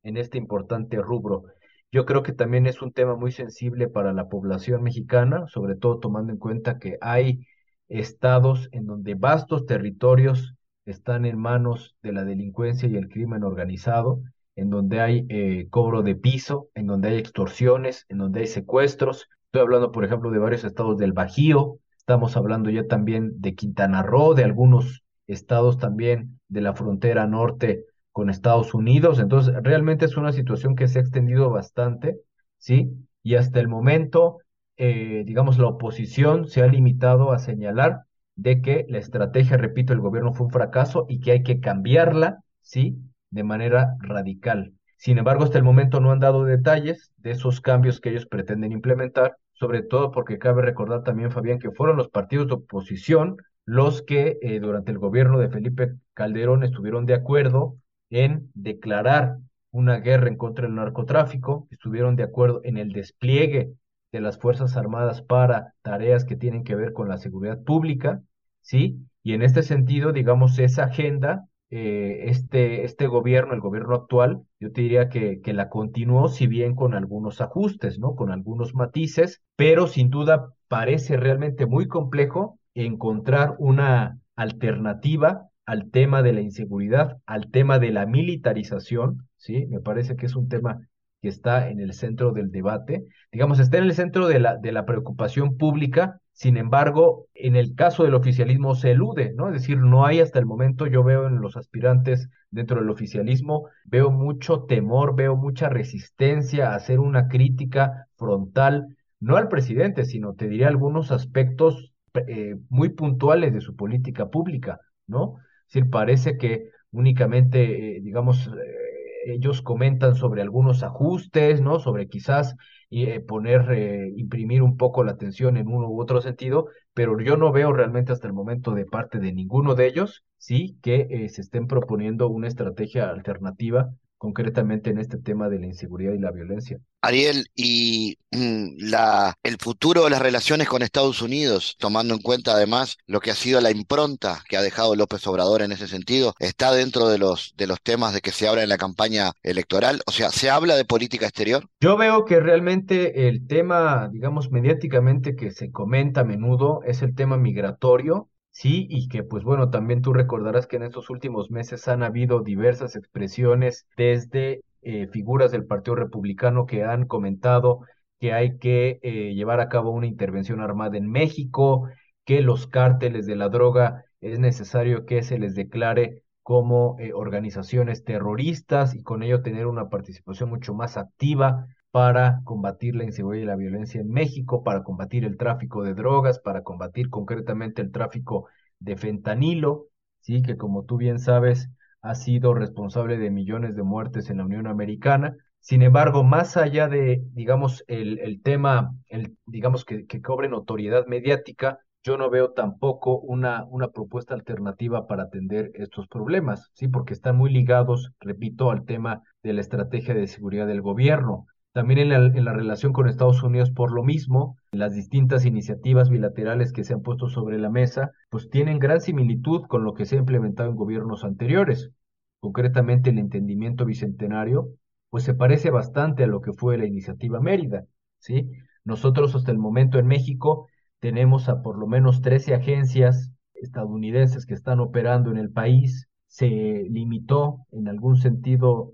en este importante rubro. Yo creo que también es un tema muy sensible para la población mexicana, sobre todo tomando en cuenta que hay estados en donde vastos territorios están en manos de la delincuencia y el crimen organizado, en donde hay eh, cobro de piso, en donde hay extorsiones, en donde hay secuestros. Estoy hablando, por ejemplo, de varios estados del Bajío, estamos hablando ya también de Quintana Roo, de algunos estados también de la frontera norte con Estados Unidos. Entonces, realmente es una situación que se ha extendido bastante, ¿sí? Y hasta el momento, eh, digamos, la oposición se ha limitado a señalar de que la estrategia, repito, el gobierno fue un fracaso y que hay que cambiarla, ¿sí? De manera radical. Sin embargo, hasta el momento no han dado detalles de esos cambios que ellos pretenden implementar, sobre todo porque cabe recordar también, Fabián, que fueron los partidos de oposición los que eh, durante el gobierno de Felipe Calderón estuvieron de acuerdo en declarar una guerra en contra del narcotráfico, estuvieron de acuerdo en el despliegue de las Fuerzas Armadas para tareas que tienen que ver con la seguridad pública, ¿sí? Y en este sentido, digamos, esa agenda, eh, este, este gobierno, el gobierno actual, yo te diría que, que la continuó, si bien con algunos ajustes, ¿no? Con algunos matices, pero sin duda parece realmente muy complejo encontrar una alternativa al tema de la inseguridad, al tema de la militarización, ¿sí? Me parece que es un tema que está en el centro del debate, digamos, está en el centro de la, de la preocupación pública, sin embargo, en el caso del oficialismo se elude, ¿no? Es decir, no hay hasta el momento, yo veo en los aspirantes dentro del oficialismo, veo mucho temor, veo mucha resistencia a hacer una crítica frontal, no al presidente, sino te diría algunos aspectos eh, muy puntuales de su política pública, ¿no? Es decir, parece que únicamente, eh, digamos, eh, ellos comentan sobre algunos ajustes, ¿no? Sobre quizás eh, poner, eh, imprimir un poco la atención en uno u otro sentido, pero yo no veo realmente hasta el momento de parte de ninguno de ellos, sí, que eh, se estén proponiendo una estrategia alternativa concretamente en este tema de la inseguridad y la violencia. Ariel, y mm, la, el futuro de las relaciones con Estados Unidos, tomando en cuenta además lo que ha sido la impronta que ha dejado López Obrador en ese sentido, está dentro de los, de los temas de que se habla en la campaña electoral. O sea, ¿se habla de política exterior? Yo veo que realmente el tema, digamos, mediáticamente que se comenta a menudo es el tema migratorio Sí, y que pues bueno, también tú recordarás que en estos últimos meses han habido diversas expresiones desde eh, figuras del Partido Republicano que han comentado que hay que eh, llevar a cabo una intervención armada en México, que los cárteles de la droga es necesario que se les declare como eh, organizaciones terroristas y con ello tener una participación mucho más activa para combatir la inseguridad y la violencia en México, para combatir el tráfico de drogas, para combatir concretamente el tráfico de fentanilo, sí, que como tú bien sabes ha sido responsable de millones de muertes en la Unión Americana. Sin embargo, más allá de, digamos, el, el tema, el, digamos, que, que cobre notoriedad mediática, yo no veo tampoco una, una propuesta alternativa para atender estos problemas, ¿sí? Porque están muy ligados, repito, al tema de la estrategia de seguridad del gobierno. También en la, relación con Estados Unidos por lo mismo, las distintas iniciativas bilaterales que se han puesto sobre la mesa, pues tienen gran similitud con lo que se ha implementado en gobiernos anteriores. Concretamente el entendimiento bicentenario, pues se parece bastante a lo que fue la iniciativa Mérida, ¿sí? Nosotros hasta el momento en México tenemos a por lo menos 13 agencias estadounidenses que están operando en el país. Se limitó en algún sentido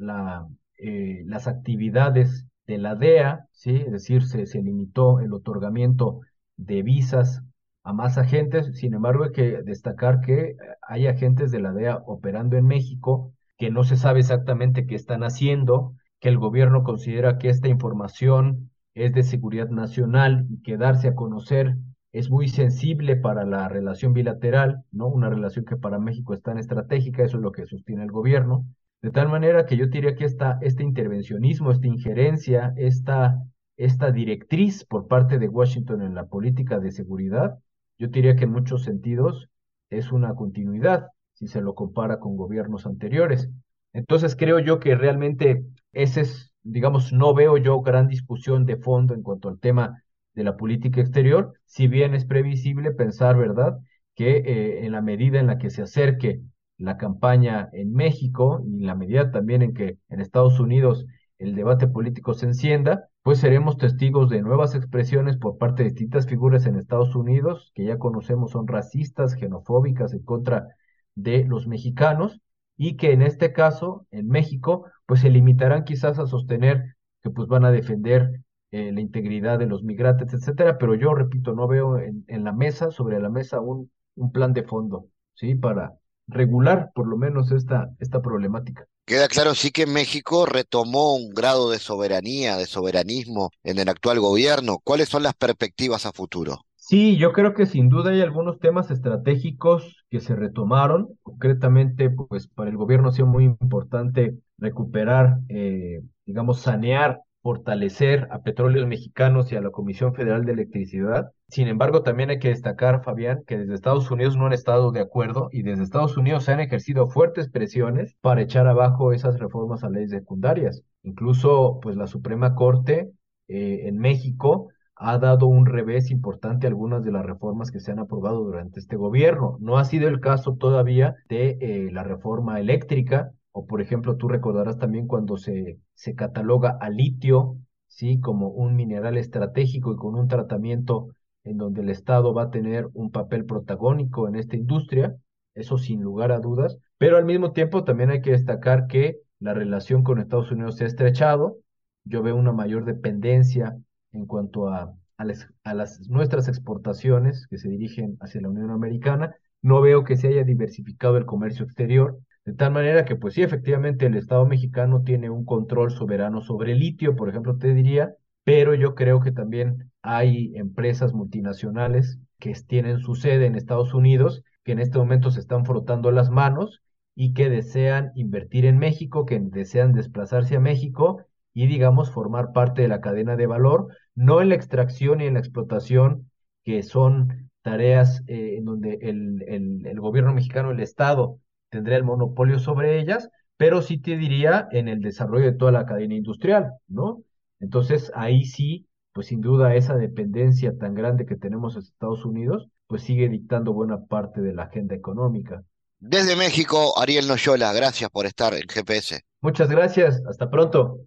eh, las actividades de la DEA, ¿sí? es decir, se, se limitó el otorgamiento de visas a más agentes, sin embargo hay que destacar que hay agentes de la DEA operando en México que no se sabe exactamente qué están haciendo, que el gobierno considera que esta información es de seguridad nacional y que darse a conocer es muy sensible para la relación bilateral, ¿no? Una relación que para México es tan estratégica, eso es lo que sostiene el gobierno. De tal manera que yo diría que esta, este intervencionismo, esta injerencia, esta, esta directriz por parte de Washington en la política de seguridad, yo diría que en muchos sentidos es una continuidad si se lo compara con gobiernos anteriores. Entonces creo yo que realmente ese es, digamos, no veo yo gran discusión de fondo en cuanto al tema de la política exterior, si bien es previsible pensar, ¿verdad?, que eh, en la medida en la que se acerque la campaña en México y la medida también en que en Estados Unidos el debate político se encienda, pues seremos testigos de nuevas expresiones por parte de distintas figuras en Estados Unidos, que ya conocemos son racistas, xenofóbicas en contra de los mexicanos, y que en este caso, en México, pues se limitarán quizás a sostener que pues van a defender eh, la integridad de los migrantes, etcétera, pero yo repito, no veo en, en la mesa, sobre la mesa, un, un plan de fondo, ¿sí? Para, regular por lo menos esta, esta problemática. Queda claro sí que México retomó un grado de soberanía, de soberanismo en el actual gobierno. ¿Cuáles son las perspectivas a futuro? Sí, yo creo que sin duda hay algunos temas estratégicos que se retomaron. Concretamente, pues para el gobierno ha sido muy importante recuperar, eh, digamos, sanear fortalecer a Petróleos Mexicanos y a la Comisión Federal de Electricidad. Sin embargo, también hay que destacar, Fabián, que desde Estados Unidos no han estado de acuerdo y desde Estados Unidos se han ejercido fuertes presiones para echar abajo esas reformas a leyes secundarias. Incluso, pues la Suprema Corte eh, en México ha dado un revés importante a algunas de las reformas que se han aprobado durante este gobierno. No ha sido el caso todavía de eh, la reforma eléctrica, o por ejemplo, tú recordarás también cuando se, se cataloga a litio, ¿sí? Como un mineral estratégico y con un tratamiento en donde el Estado va a tener un papel protagónico en esta industria, eso sin lugar a dudas, pero al mismo tiempo también hay que destacar que la relación con Estados Unidos se ha estrechado, yo veo una mayor dependencia en cuanto a, a, a las, nuestras exportaciones que se dirigen hacia la Unión Americana, no veo que se haya diversificado el comercio exterior, de tal manera que, pues sí, efectivamente, el Estado mexicano tiene un control soberano sobre el litio, por ejemplo, te diría, pero yo creo que también hay empresas multinacionales que tienen su sede en Estados Unidos, que en este momento se están frotando las manos y que desean invertir en México, que desean desplazarse a México y, digamos, formar parte de la cadena de valor, no en la extracción y en la explotación, que son tareas eh, en donde el, el, el, gobierno mexicano, el Estado, tendría el monopolio sobre ellas, pero sí te diría en el desarrollo de toda la cadena industrial, ¿no? Entonces, ahí sí, pues sin duda esa dependencia tan grande que tenemos en Estados Unidos, pues sigue dictando buena parte de la agenda económica. Desde México, Ariel Noyola, gracias por estar en GPS. Muchas gracias, hasta pronto.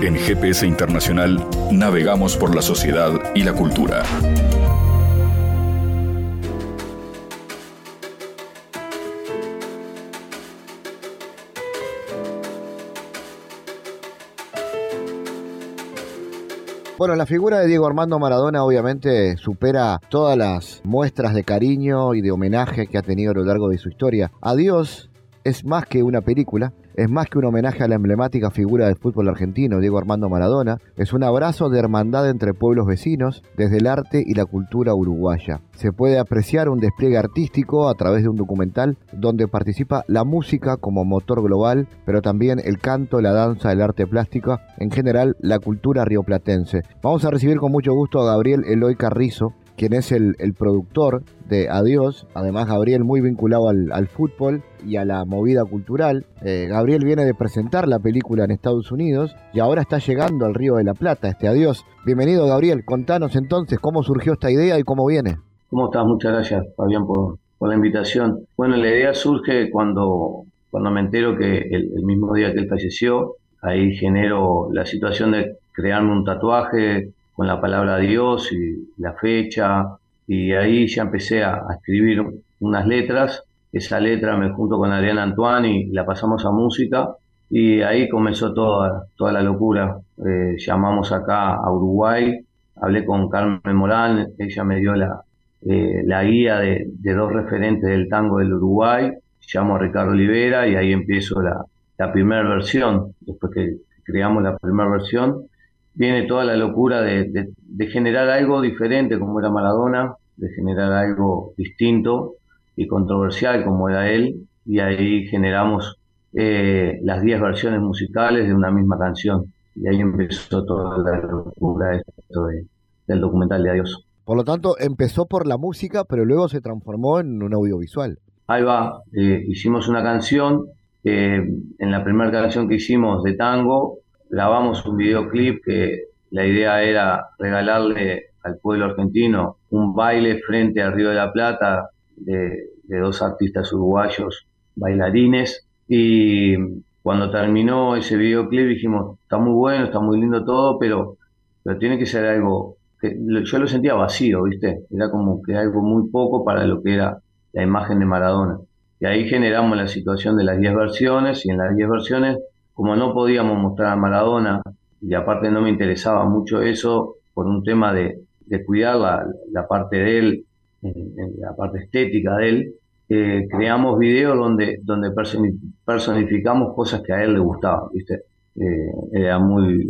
En GPS Internacional navegamos por la sociedad y la cultura. Bueno, la figura de Diego Armando Maradona obviamente supera todas las muestras de cariño y de homenaje que ha tenido a lo largo de su historia. Adiós es más que una película, es más que un homenaje a la emblemática figura del fútbol argentino, Diego Armando Maradona, es un abrazo de hermandad entre pueblos vecinos desde el arte y la cultura uruguaya. Se puede apreciar un despliegue artístico a través de un documental donde participa la música como motor global, pero también el canto, la danza, el arte plástico, en general la cultura rioplatense. Vamos a recibir con mucho gusto a Gabriel Eloy Carrizo, quien es el, productor de Adiós, además Gabriel muy vinculado al, fútbol y a la movida cultural. Eh, Gabriel viene de presentar la película en Estados Unidos y ahora está llegando al Río de la Plata, este Adiós. Bienvenido Gabriel, contanos entonces cómo surgió esta idea y cómo viene. ¿Cómo estás? Muchas gracias Fabián por, la invitación. Bueno, la idea surge cuando, cuando me entero que el, el mismo día que él falleció, ahí genero la situación de crearme un tatuaje con la palabra Dios y la fecha, y ahí ya empecé a, escribir unas letras. Esa letra me junto con Adrián Antoine y la pasamos a música, y ahí comenzó toda, toda la locura. Eh, llamamos acá a Uruguay, hablé con Carmen Morán, ella me dio la, eh, la guía de, dos referentes del tango del Uruguay, llamo a Ricardo Olivera y ahí empiezo la, la primera versión, después que creamos la primera versión, viene toda la locura de, generar algo diferente como era Maradona, de generar algo distinto y controversial como era él, y ahí generamos eh, las 10 versiones musicales de una misma canción. Y ahí empezó toda la locura del documental de Adiós. Por lo tanto, empezó por la música, pero luego se transformó en un audiovisual. Ahí va, eh, hicimos una canción, eh, en la primera canción que hicimos de tango, grabamos un videoclip que la idea era regalarle al pueblo argentino un baile frente al Río de la Plata de, dos artistas uruguayos bailarines y cuando terminó ese videoclip dijimos está muy bueno, está muy lindo todo, pero, pero tiene que ser algo que yo lo sentía vacío, ¿viste? Era como que algo muy poco para lo que era la imagen de Maradona. Y ahí generamos la situación de las 10 versiones y en las 10 versiones como no podíamos mostrar a Maradona, y aparte no me interesaba mucho eso, por un tema de, cuidar la, parte de él, la parte estética de él, eh, creamos videos donde, donde personificamos cosas que a él le gustaban, ¿viste? Eh, era muy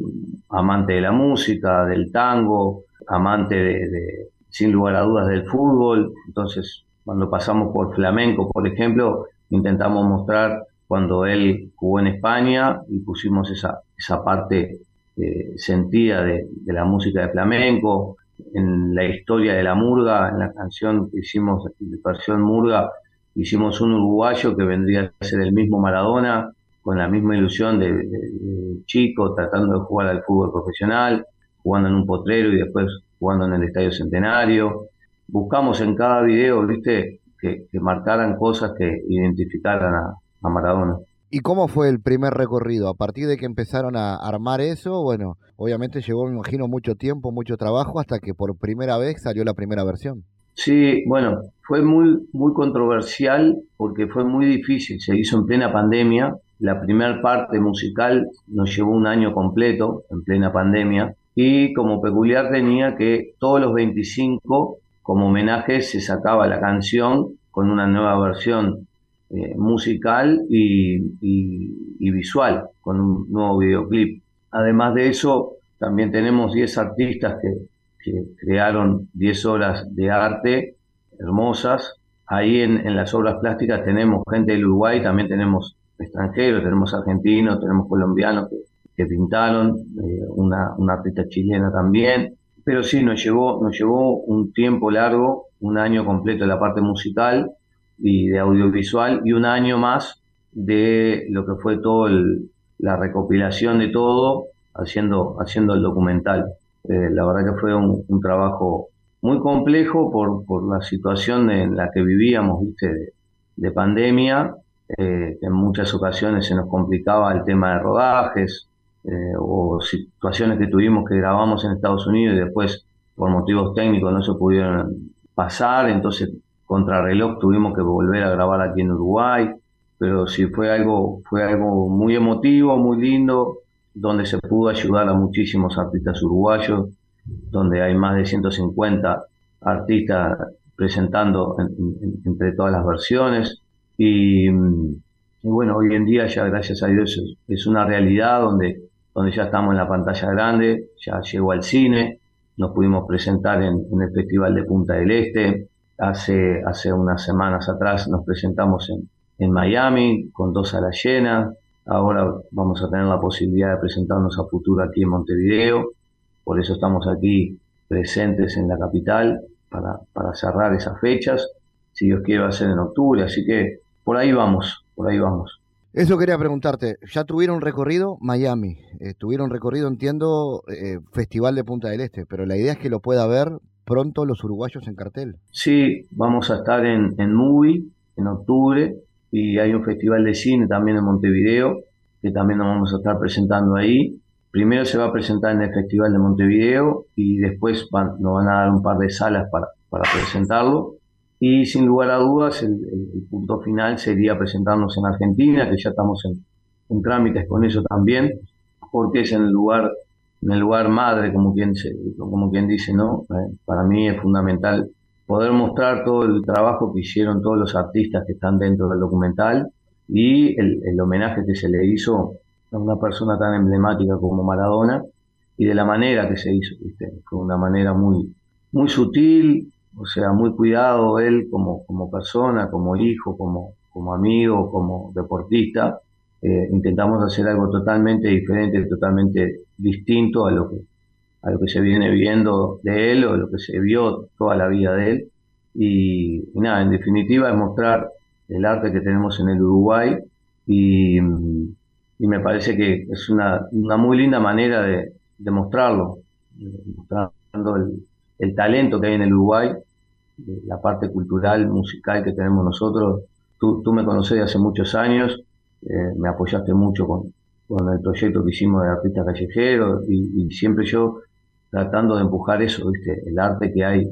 amante de la música, del tango, amante de, sin lugar a dudas, del fútbol. Entonces, cuando pasamos por flamenco, por ejemplo, intentamos mostrar cuando él jugó en España y pusimos esa, esa parte eh, sentida de, la música de flamenco, en la historia de la murga, en la canción que hicimos de versión murga, hicimos un uruguayo que vendría a ser el mismo Maradona, con la misma ilusión de, chico, tratando de jugar al fútbol profesional, jugando en un potrero y después jugando en el Estadio Centenario. Buscamos en cada video, viste, que marcaran cosas que identificaran a, a Maradona. ¿Y cómo fue el primer recorrido? A partir de que empezaron a armar eso, bueno, obviamente llevó, me imagino, mucho tiempo, mucho trabajo hasta que por primera vez salió la primera versión. Sí, bueno, fue muy, muy controversial porque fue muy difícil. Se hizo en plena pandemia. La primera parte musical nos llevó un año completo en plena pandemia. Y como peculiar tenía que todos los 25, como homenaje, se sacaba la canción con una nueva versión eh, musical y, visual, con un nuevo videoclip. Además de eso, también tenemos 10 artistas que, crearon 10 horas de arte hermosas. Ahí en, las obras plásticas tenemos gente del Uruguay, también tenemos extranjeros, tenemos argentinos, tenemos colombianos que, pintaron, eh, una, artista chilena también, pero sí, nos llevó, nos llevó un tiempo largo, un año completo la parte musical y de audiovisual y un año más de lo que fue todo la recopilación de todo haciendo, haciendo el documental. Eh, la verdad que fue un, trabajo muy complejo por, por, la situación en la que vivíamos, ¿viste? De, pandemia, eh, en muchas ocasiones se nos complicaba el tema de rodajes eh, o situaciones que tuvimos que grabamos en Estados Unidos y después por motivos técnicos no se pudieron pasar, entonces contrarreloj tuvimos que volver a grabar aquí en Uruguay, pero sí fue algo, fue algo muy emotivo, muy lindo, donde se pudo ayudar a muchísimos artistas uruguayos, donde hay más de 150 artistas presentando entre todas las versiones. Y, bueno, hoy en día ya gracias a Dios es, una realidad donde, donde ya estamos en la pantalla grande, ya llegó al cine, nos pudimos presentar en, el Festival de Punta del Este, hace, hace unas semanas atrás nos presentamos en, en Miami con dos alas llenas, Ahora vamos a tener la posibilidad de presentarnos a futuro aquí en Montevideo, por eso estamos aquí presentes en la capital para, para cerrar esas fechas. Si Dios quiere va a ser en octubre, así que por ahí vamos, por ahí vamos. Eso quería preguntarte, ¿ya tuvieron recorrido Miami? Eh, tuvieron recorrido, entiendo, eh, Festival de Punta del Este, pero la idea es que lo pueda ver pronto los uruguayos en cartel. Sí, vamos a estar en, en Movie en octubre, y hay un festival de cine también en Montevideo, que también nos vamos a estar presentando ahí. Primero se va a presentar en el Festival de Montevideo y después nos van a dar un par de salas para, para presentarlo. Y sin lugar a dudas, el, punto final sería presentarnos en Argentina, que ya estamos en, en, trámites con eso también, porque es en el lugar, en el lugar madre, como quien, se, como quien dice, ¿no? Eh, para mí es fundamental poder mostrar todo el trabajo que hicieron todos los artistas que están dentro del documental y el, homenaje que se le hizo a una persona tan emblemática como Maradona y de la manera que se hizo, ¿viste? Con una manera muy, muy sutil, o sea, muy cuidado él como, como persona, como hijo, como, como amigo, como deportista. Eh, intentamos hacer algo totalmente diferente, totalmente distinto a lo que a lo que se viene viendo de él o lo que se vio toda la vida de él. Y, nada, en definitiva es mostrar el arte que tenemos en el Uruguay y, me parece que es una, una muy linda manera de, mostrarlo, mostrando el, talento que hay en el Uruguay, la parte cultural, musical que tenemos nosotros. Tú, tú me conoces hace muchos años, eh, me apoyaste mucho con, con el proyecto que hicimos de artistas callejeros y, y, siempre yo tratando de empujar eso, ¿viste? El arte que hay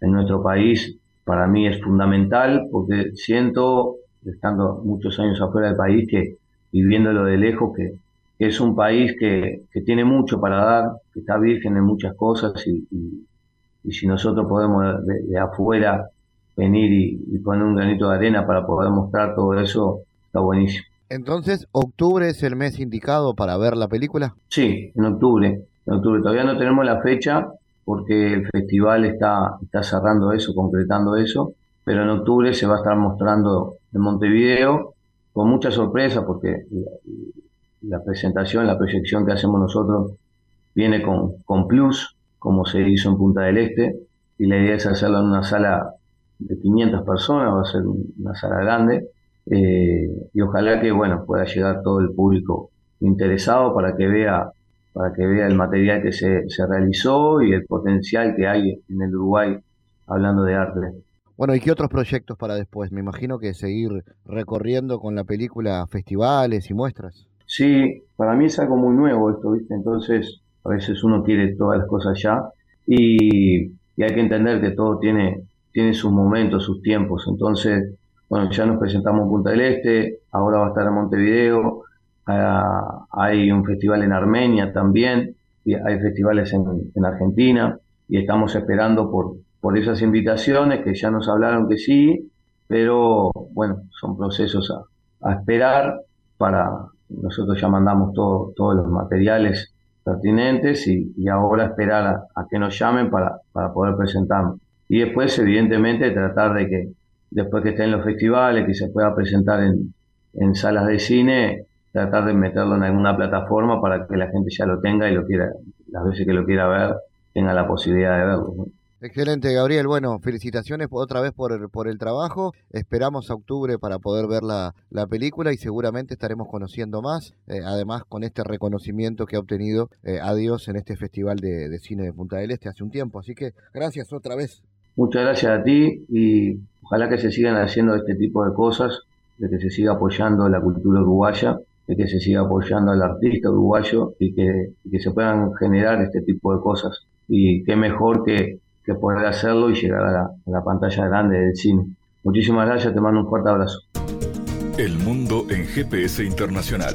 en nuestro país para mí es fundamental porque siento, estando muchos años afuera del país, que viviéndolo de lejos, que, es un país que, que, tiene mucho para dar, que está virgen en muchas cosas y, y, si nosotros podemos de, afuera venir y, poner un granito de arena para poder mostrar todo eso, está buenísimo. Entonces, ¿octubre es el mes indicado para ver la película? Sí, en octubre octubre. Todavía no tenemos la fecha porque el festival está, está cerrando eso, concretando eso, pero en octubre se va a estar mostrando en Montevideo con mucha sorpresa porque la, presentación, la proyección que hacemos nosotros viene con, con Plus, como se hizo en Punta del Este, y la idea es hacerla en una sala de 500 personas, va a ser una sala grande, eh, y ojalá que bueno pueda llegar todo el público interesado para que vea para que vea el material que se, se realizó y el potencial que hay en el Uruguay hablando de arte. Bueno, ¿y qué otros proyectos para después? Me imagino que seguir recorriendo con la película festivales y muestras. Sí, para mí es algo muy nuevo esto, ¿viste? Entonces, a veces uno quiere todas las cosas ya y, y hay que entender que todo tiene, tiene sus momentos, sus tiempos. Entonces, bueno, ya nos presentamos en Punta del Este, ahora va a estar en Montevideo, Ah, hay un festival en Armenia también, y hay festivales en, Argentina, y estamos esperando por, por esas invitaciones que ya nos hablaron que sí, pero bueno, son procesos a, esperar para, nosotros ya mandamos todo, todos los materiales pertinentes y, ahora esperar a, que nos llamen para, para poder presentarnos. Y después, evidentemente, tratar de que, después que esté en los festivales, que se pueda presentar en, en salas de cine, tratar de meterlo en alguna plataforma para que la gente ya lo tenga y lo quiera, las veces que lo quiera ver, tenga la posibilidad de verlo. Excelente, Gabriel. Bueno, felicitaciones otra vez por, por el trabajo. Esperamos a octubre para poder ver la, la película y seguramente estaremos conociendo más. Eh, además, con este reconocimiento que ha obtenido eh, Adiós en este Festival de, de, Cine de Punta del Este hace un tiempo. Así que gracias otra vez. Muchas gracias a ti y ojalá que se sigan haciendo este tipo de cosas, de que se siga apoyando la cultura uruguaya, de que se siga apoyando al artista uruguayo y que, que se puedan generar este tipo de cosas. Y qué mejor que que poder hacerlo y llegar a la, a la pantalla grande del cine. Muchísimas gracias, te mando un fuerte abrazo. El mundo en GPS Internacional.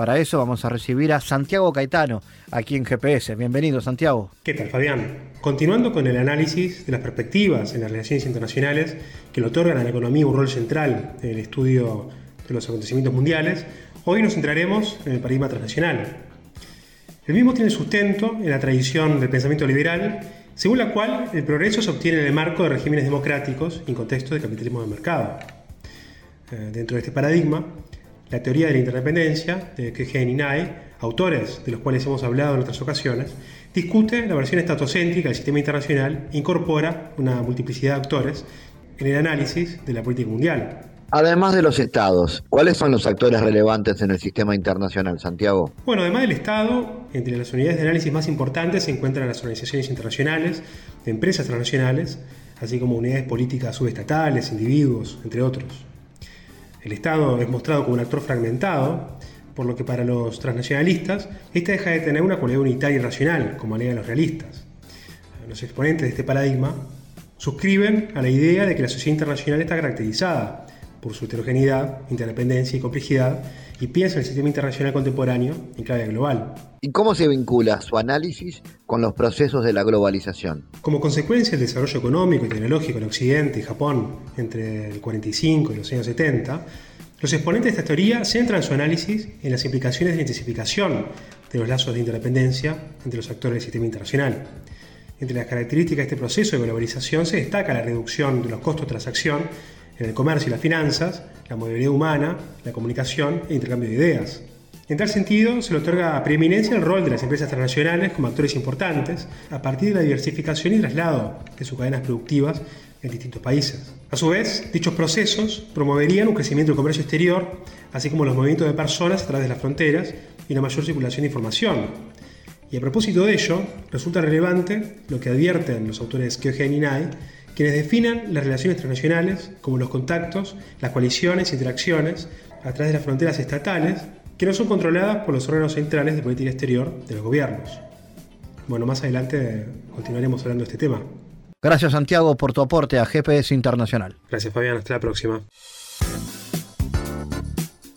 Para eso vamos a recibir a Santiago Caetano, aquí en GPS. Bienvenido, Santiago. ¿Qué tal, Fabián? Continuando con el análisis de las perspectivas en las relaciones internacionales que le otorgan a la economía un rol central en el estudio de los acontecimientos mundiales, hoy nos centraremos en el paradigma transnacional. El mismo tiene sustento en la tradición del pensamiento liberal, según la cual el progreso se obtiene en el marco de regímenes democráticos en contexto de capitalismo de mercado. Eh, dentro de este paradigma, la teoría de la interdependencia de Kegen y Nye, autores de los cuales hemos hablado en otras ocasiones, discute la versión estatocéntrica del sistema internacional e incorpora una multiplicidad de actores en el análisis de la política mundial. Además de los estados, ¿cuáles son los actores relevantes en el sistema internacional, Santiago? Bueno, además del Estado, entre las unidades de análisis más importantes se encuentran las organizaciones internacionales, de empresas transnacionales, así como unidades políticas subestatales, individuos, entre otros. El Estado es mostrado como un actor fragmentado, por lo que para los transnacionalistas, este deja de tener una cualidad unitaria y racional, como alegan los realistas. Los exponentes de este paradigma suscriben a la idea de que la sociedad internacional está caracterizada por su heterogeneidad, interdependencia y complejidad, y piensa el sistema internacional contemporáneo en clave global. ¿Y cómo se vincula su análisis con los procesos de la globalización? Como consecuencia del desarrollo económico y tecnológico en Occidente y Japón entre el 45 y los años 70, los exponentes de esta teoría centran su análisis en las implicaciones de la intensificación de los lazos de interdependencia entre los actores del sistema internacional. Entre las características de este proceso de globalización se destaca la reducción de los costos de transacción en el comercio y las finanzas, la movilidad humana, la comunicación e intercambio de ideas. En tal sentido, se le otorga preeminencia al rol de las empresas transnacionales como actores importantes a partir de la diversificación y traslado de sus cadenas productivas en distintos países. A su vez, dichos procesos promoverían un crecimiento del comercio exterior, así como los movimientos de personas a través de las fronteras y una mayor circulación de información. Y a propósito de ello, resulta relevante lo que advierten los autores Kyogen y Nai, quienes definan las relaciones transnacionales como los contactos, las coaliciones e interacciones a través de las fronteras estatales que no son controladas por los órganos centrales de política exterior de los gobiernos. Bueno, más adelante continuaremos hablando de este tema. Gracias Santiago por tu aporte a GPS Internacional. Gracias Fabián, hasta la próxima.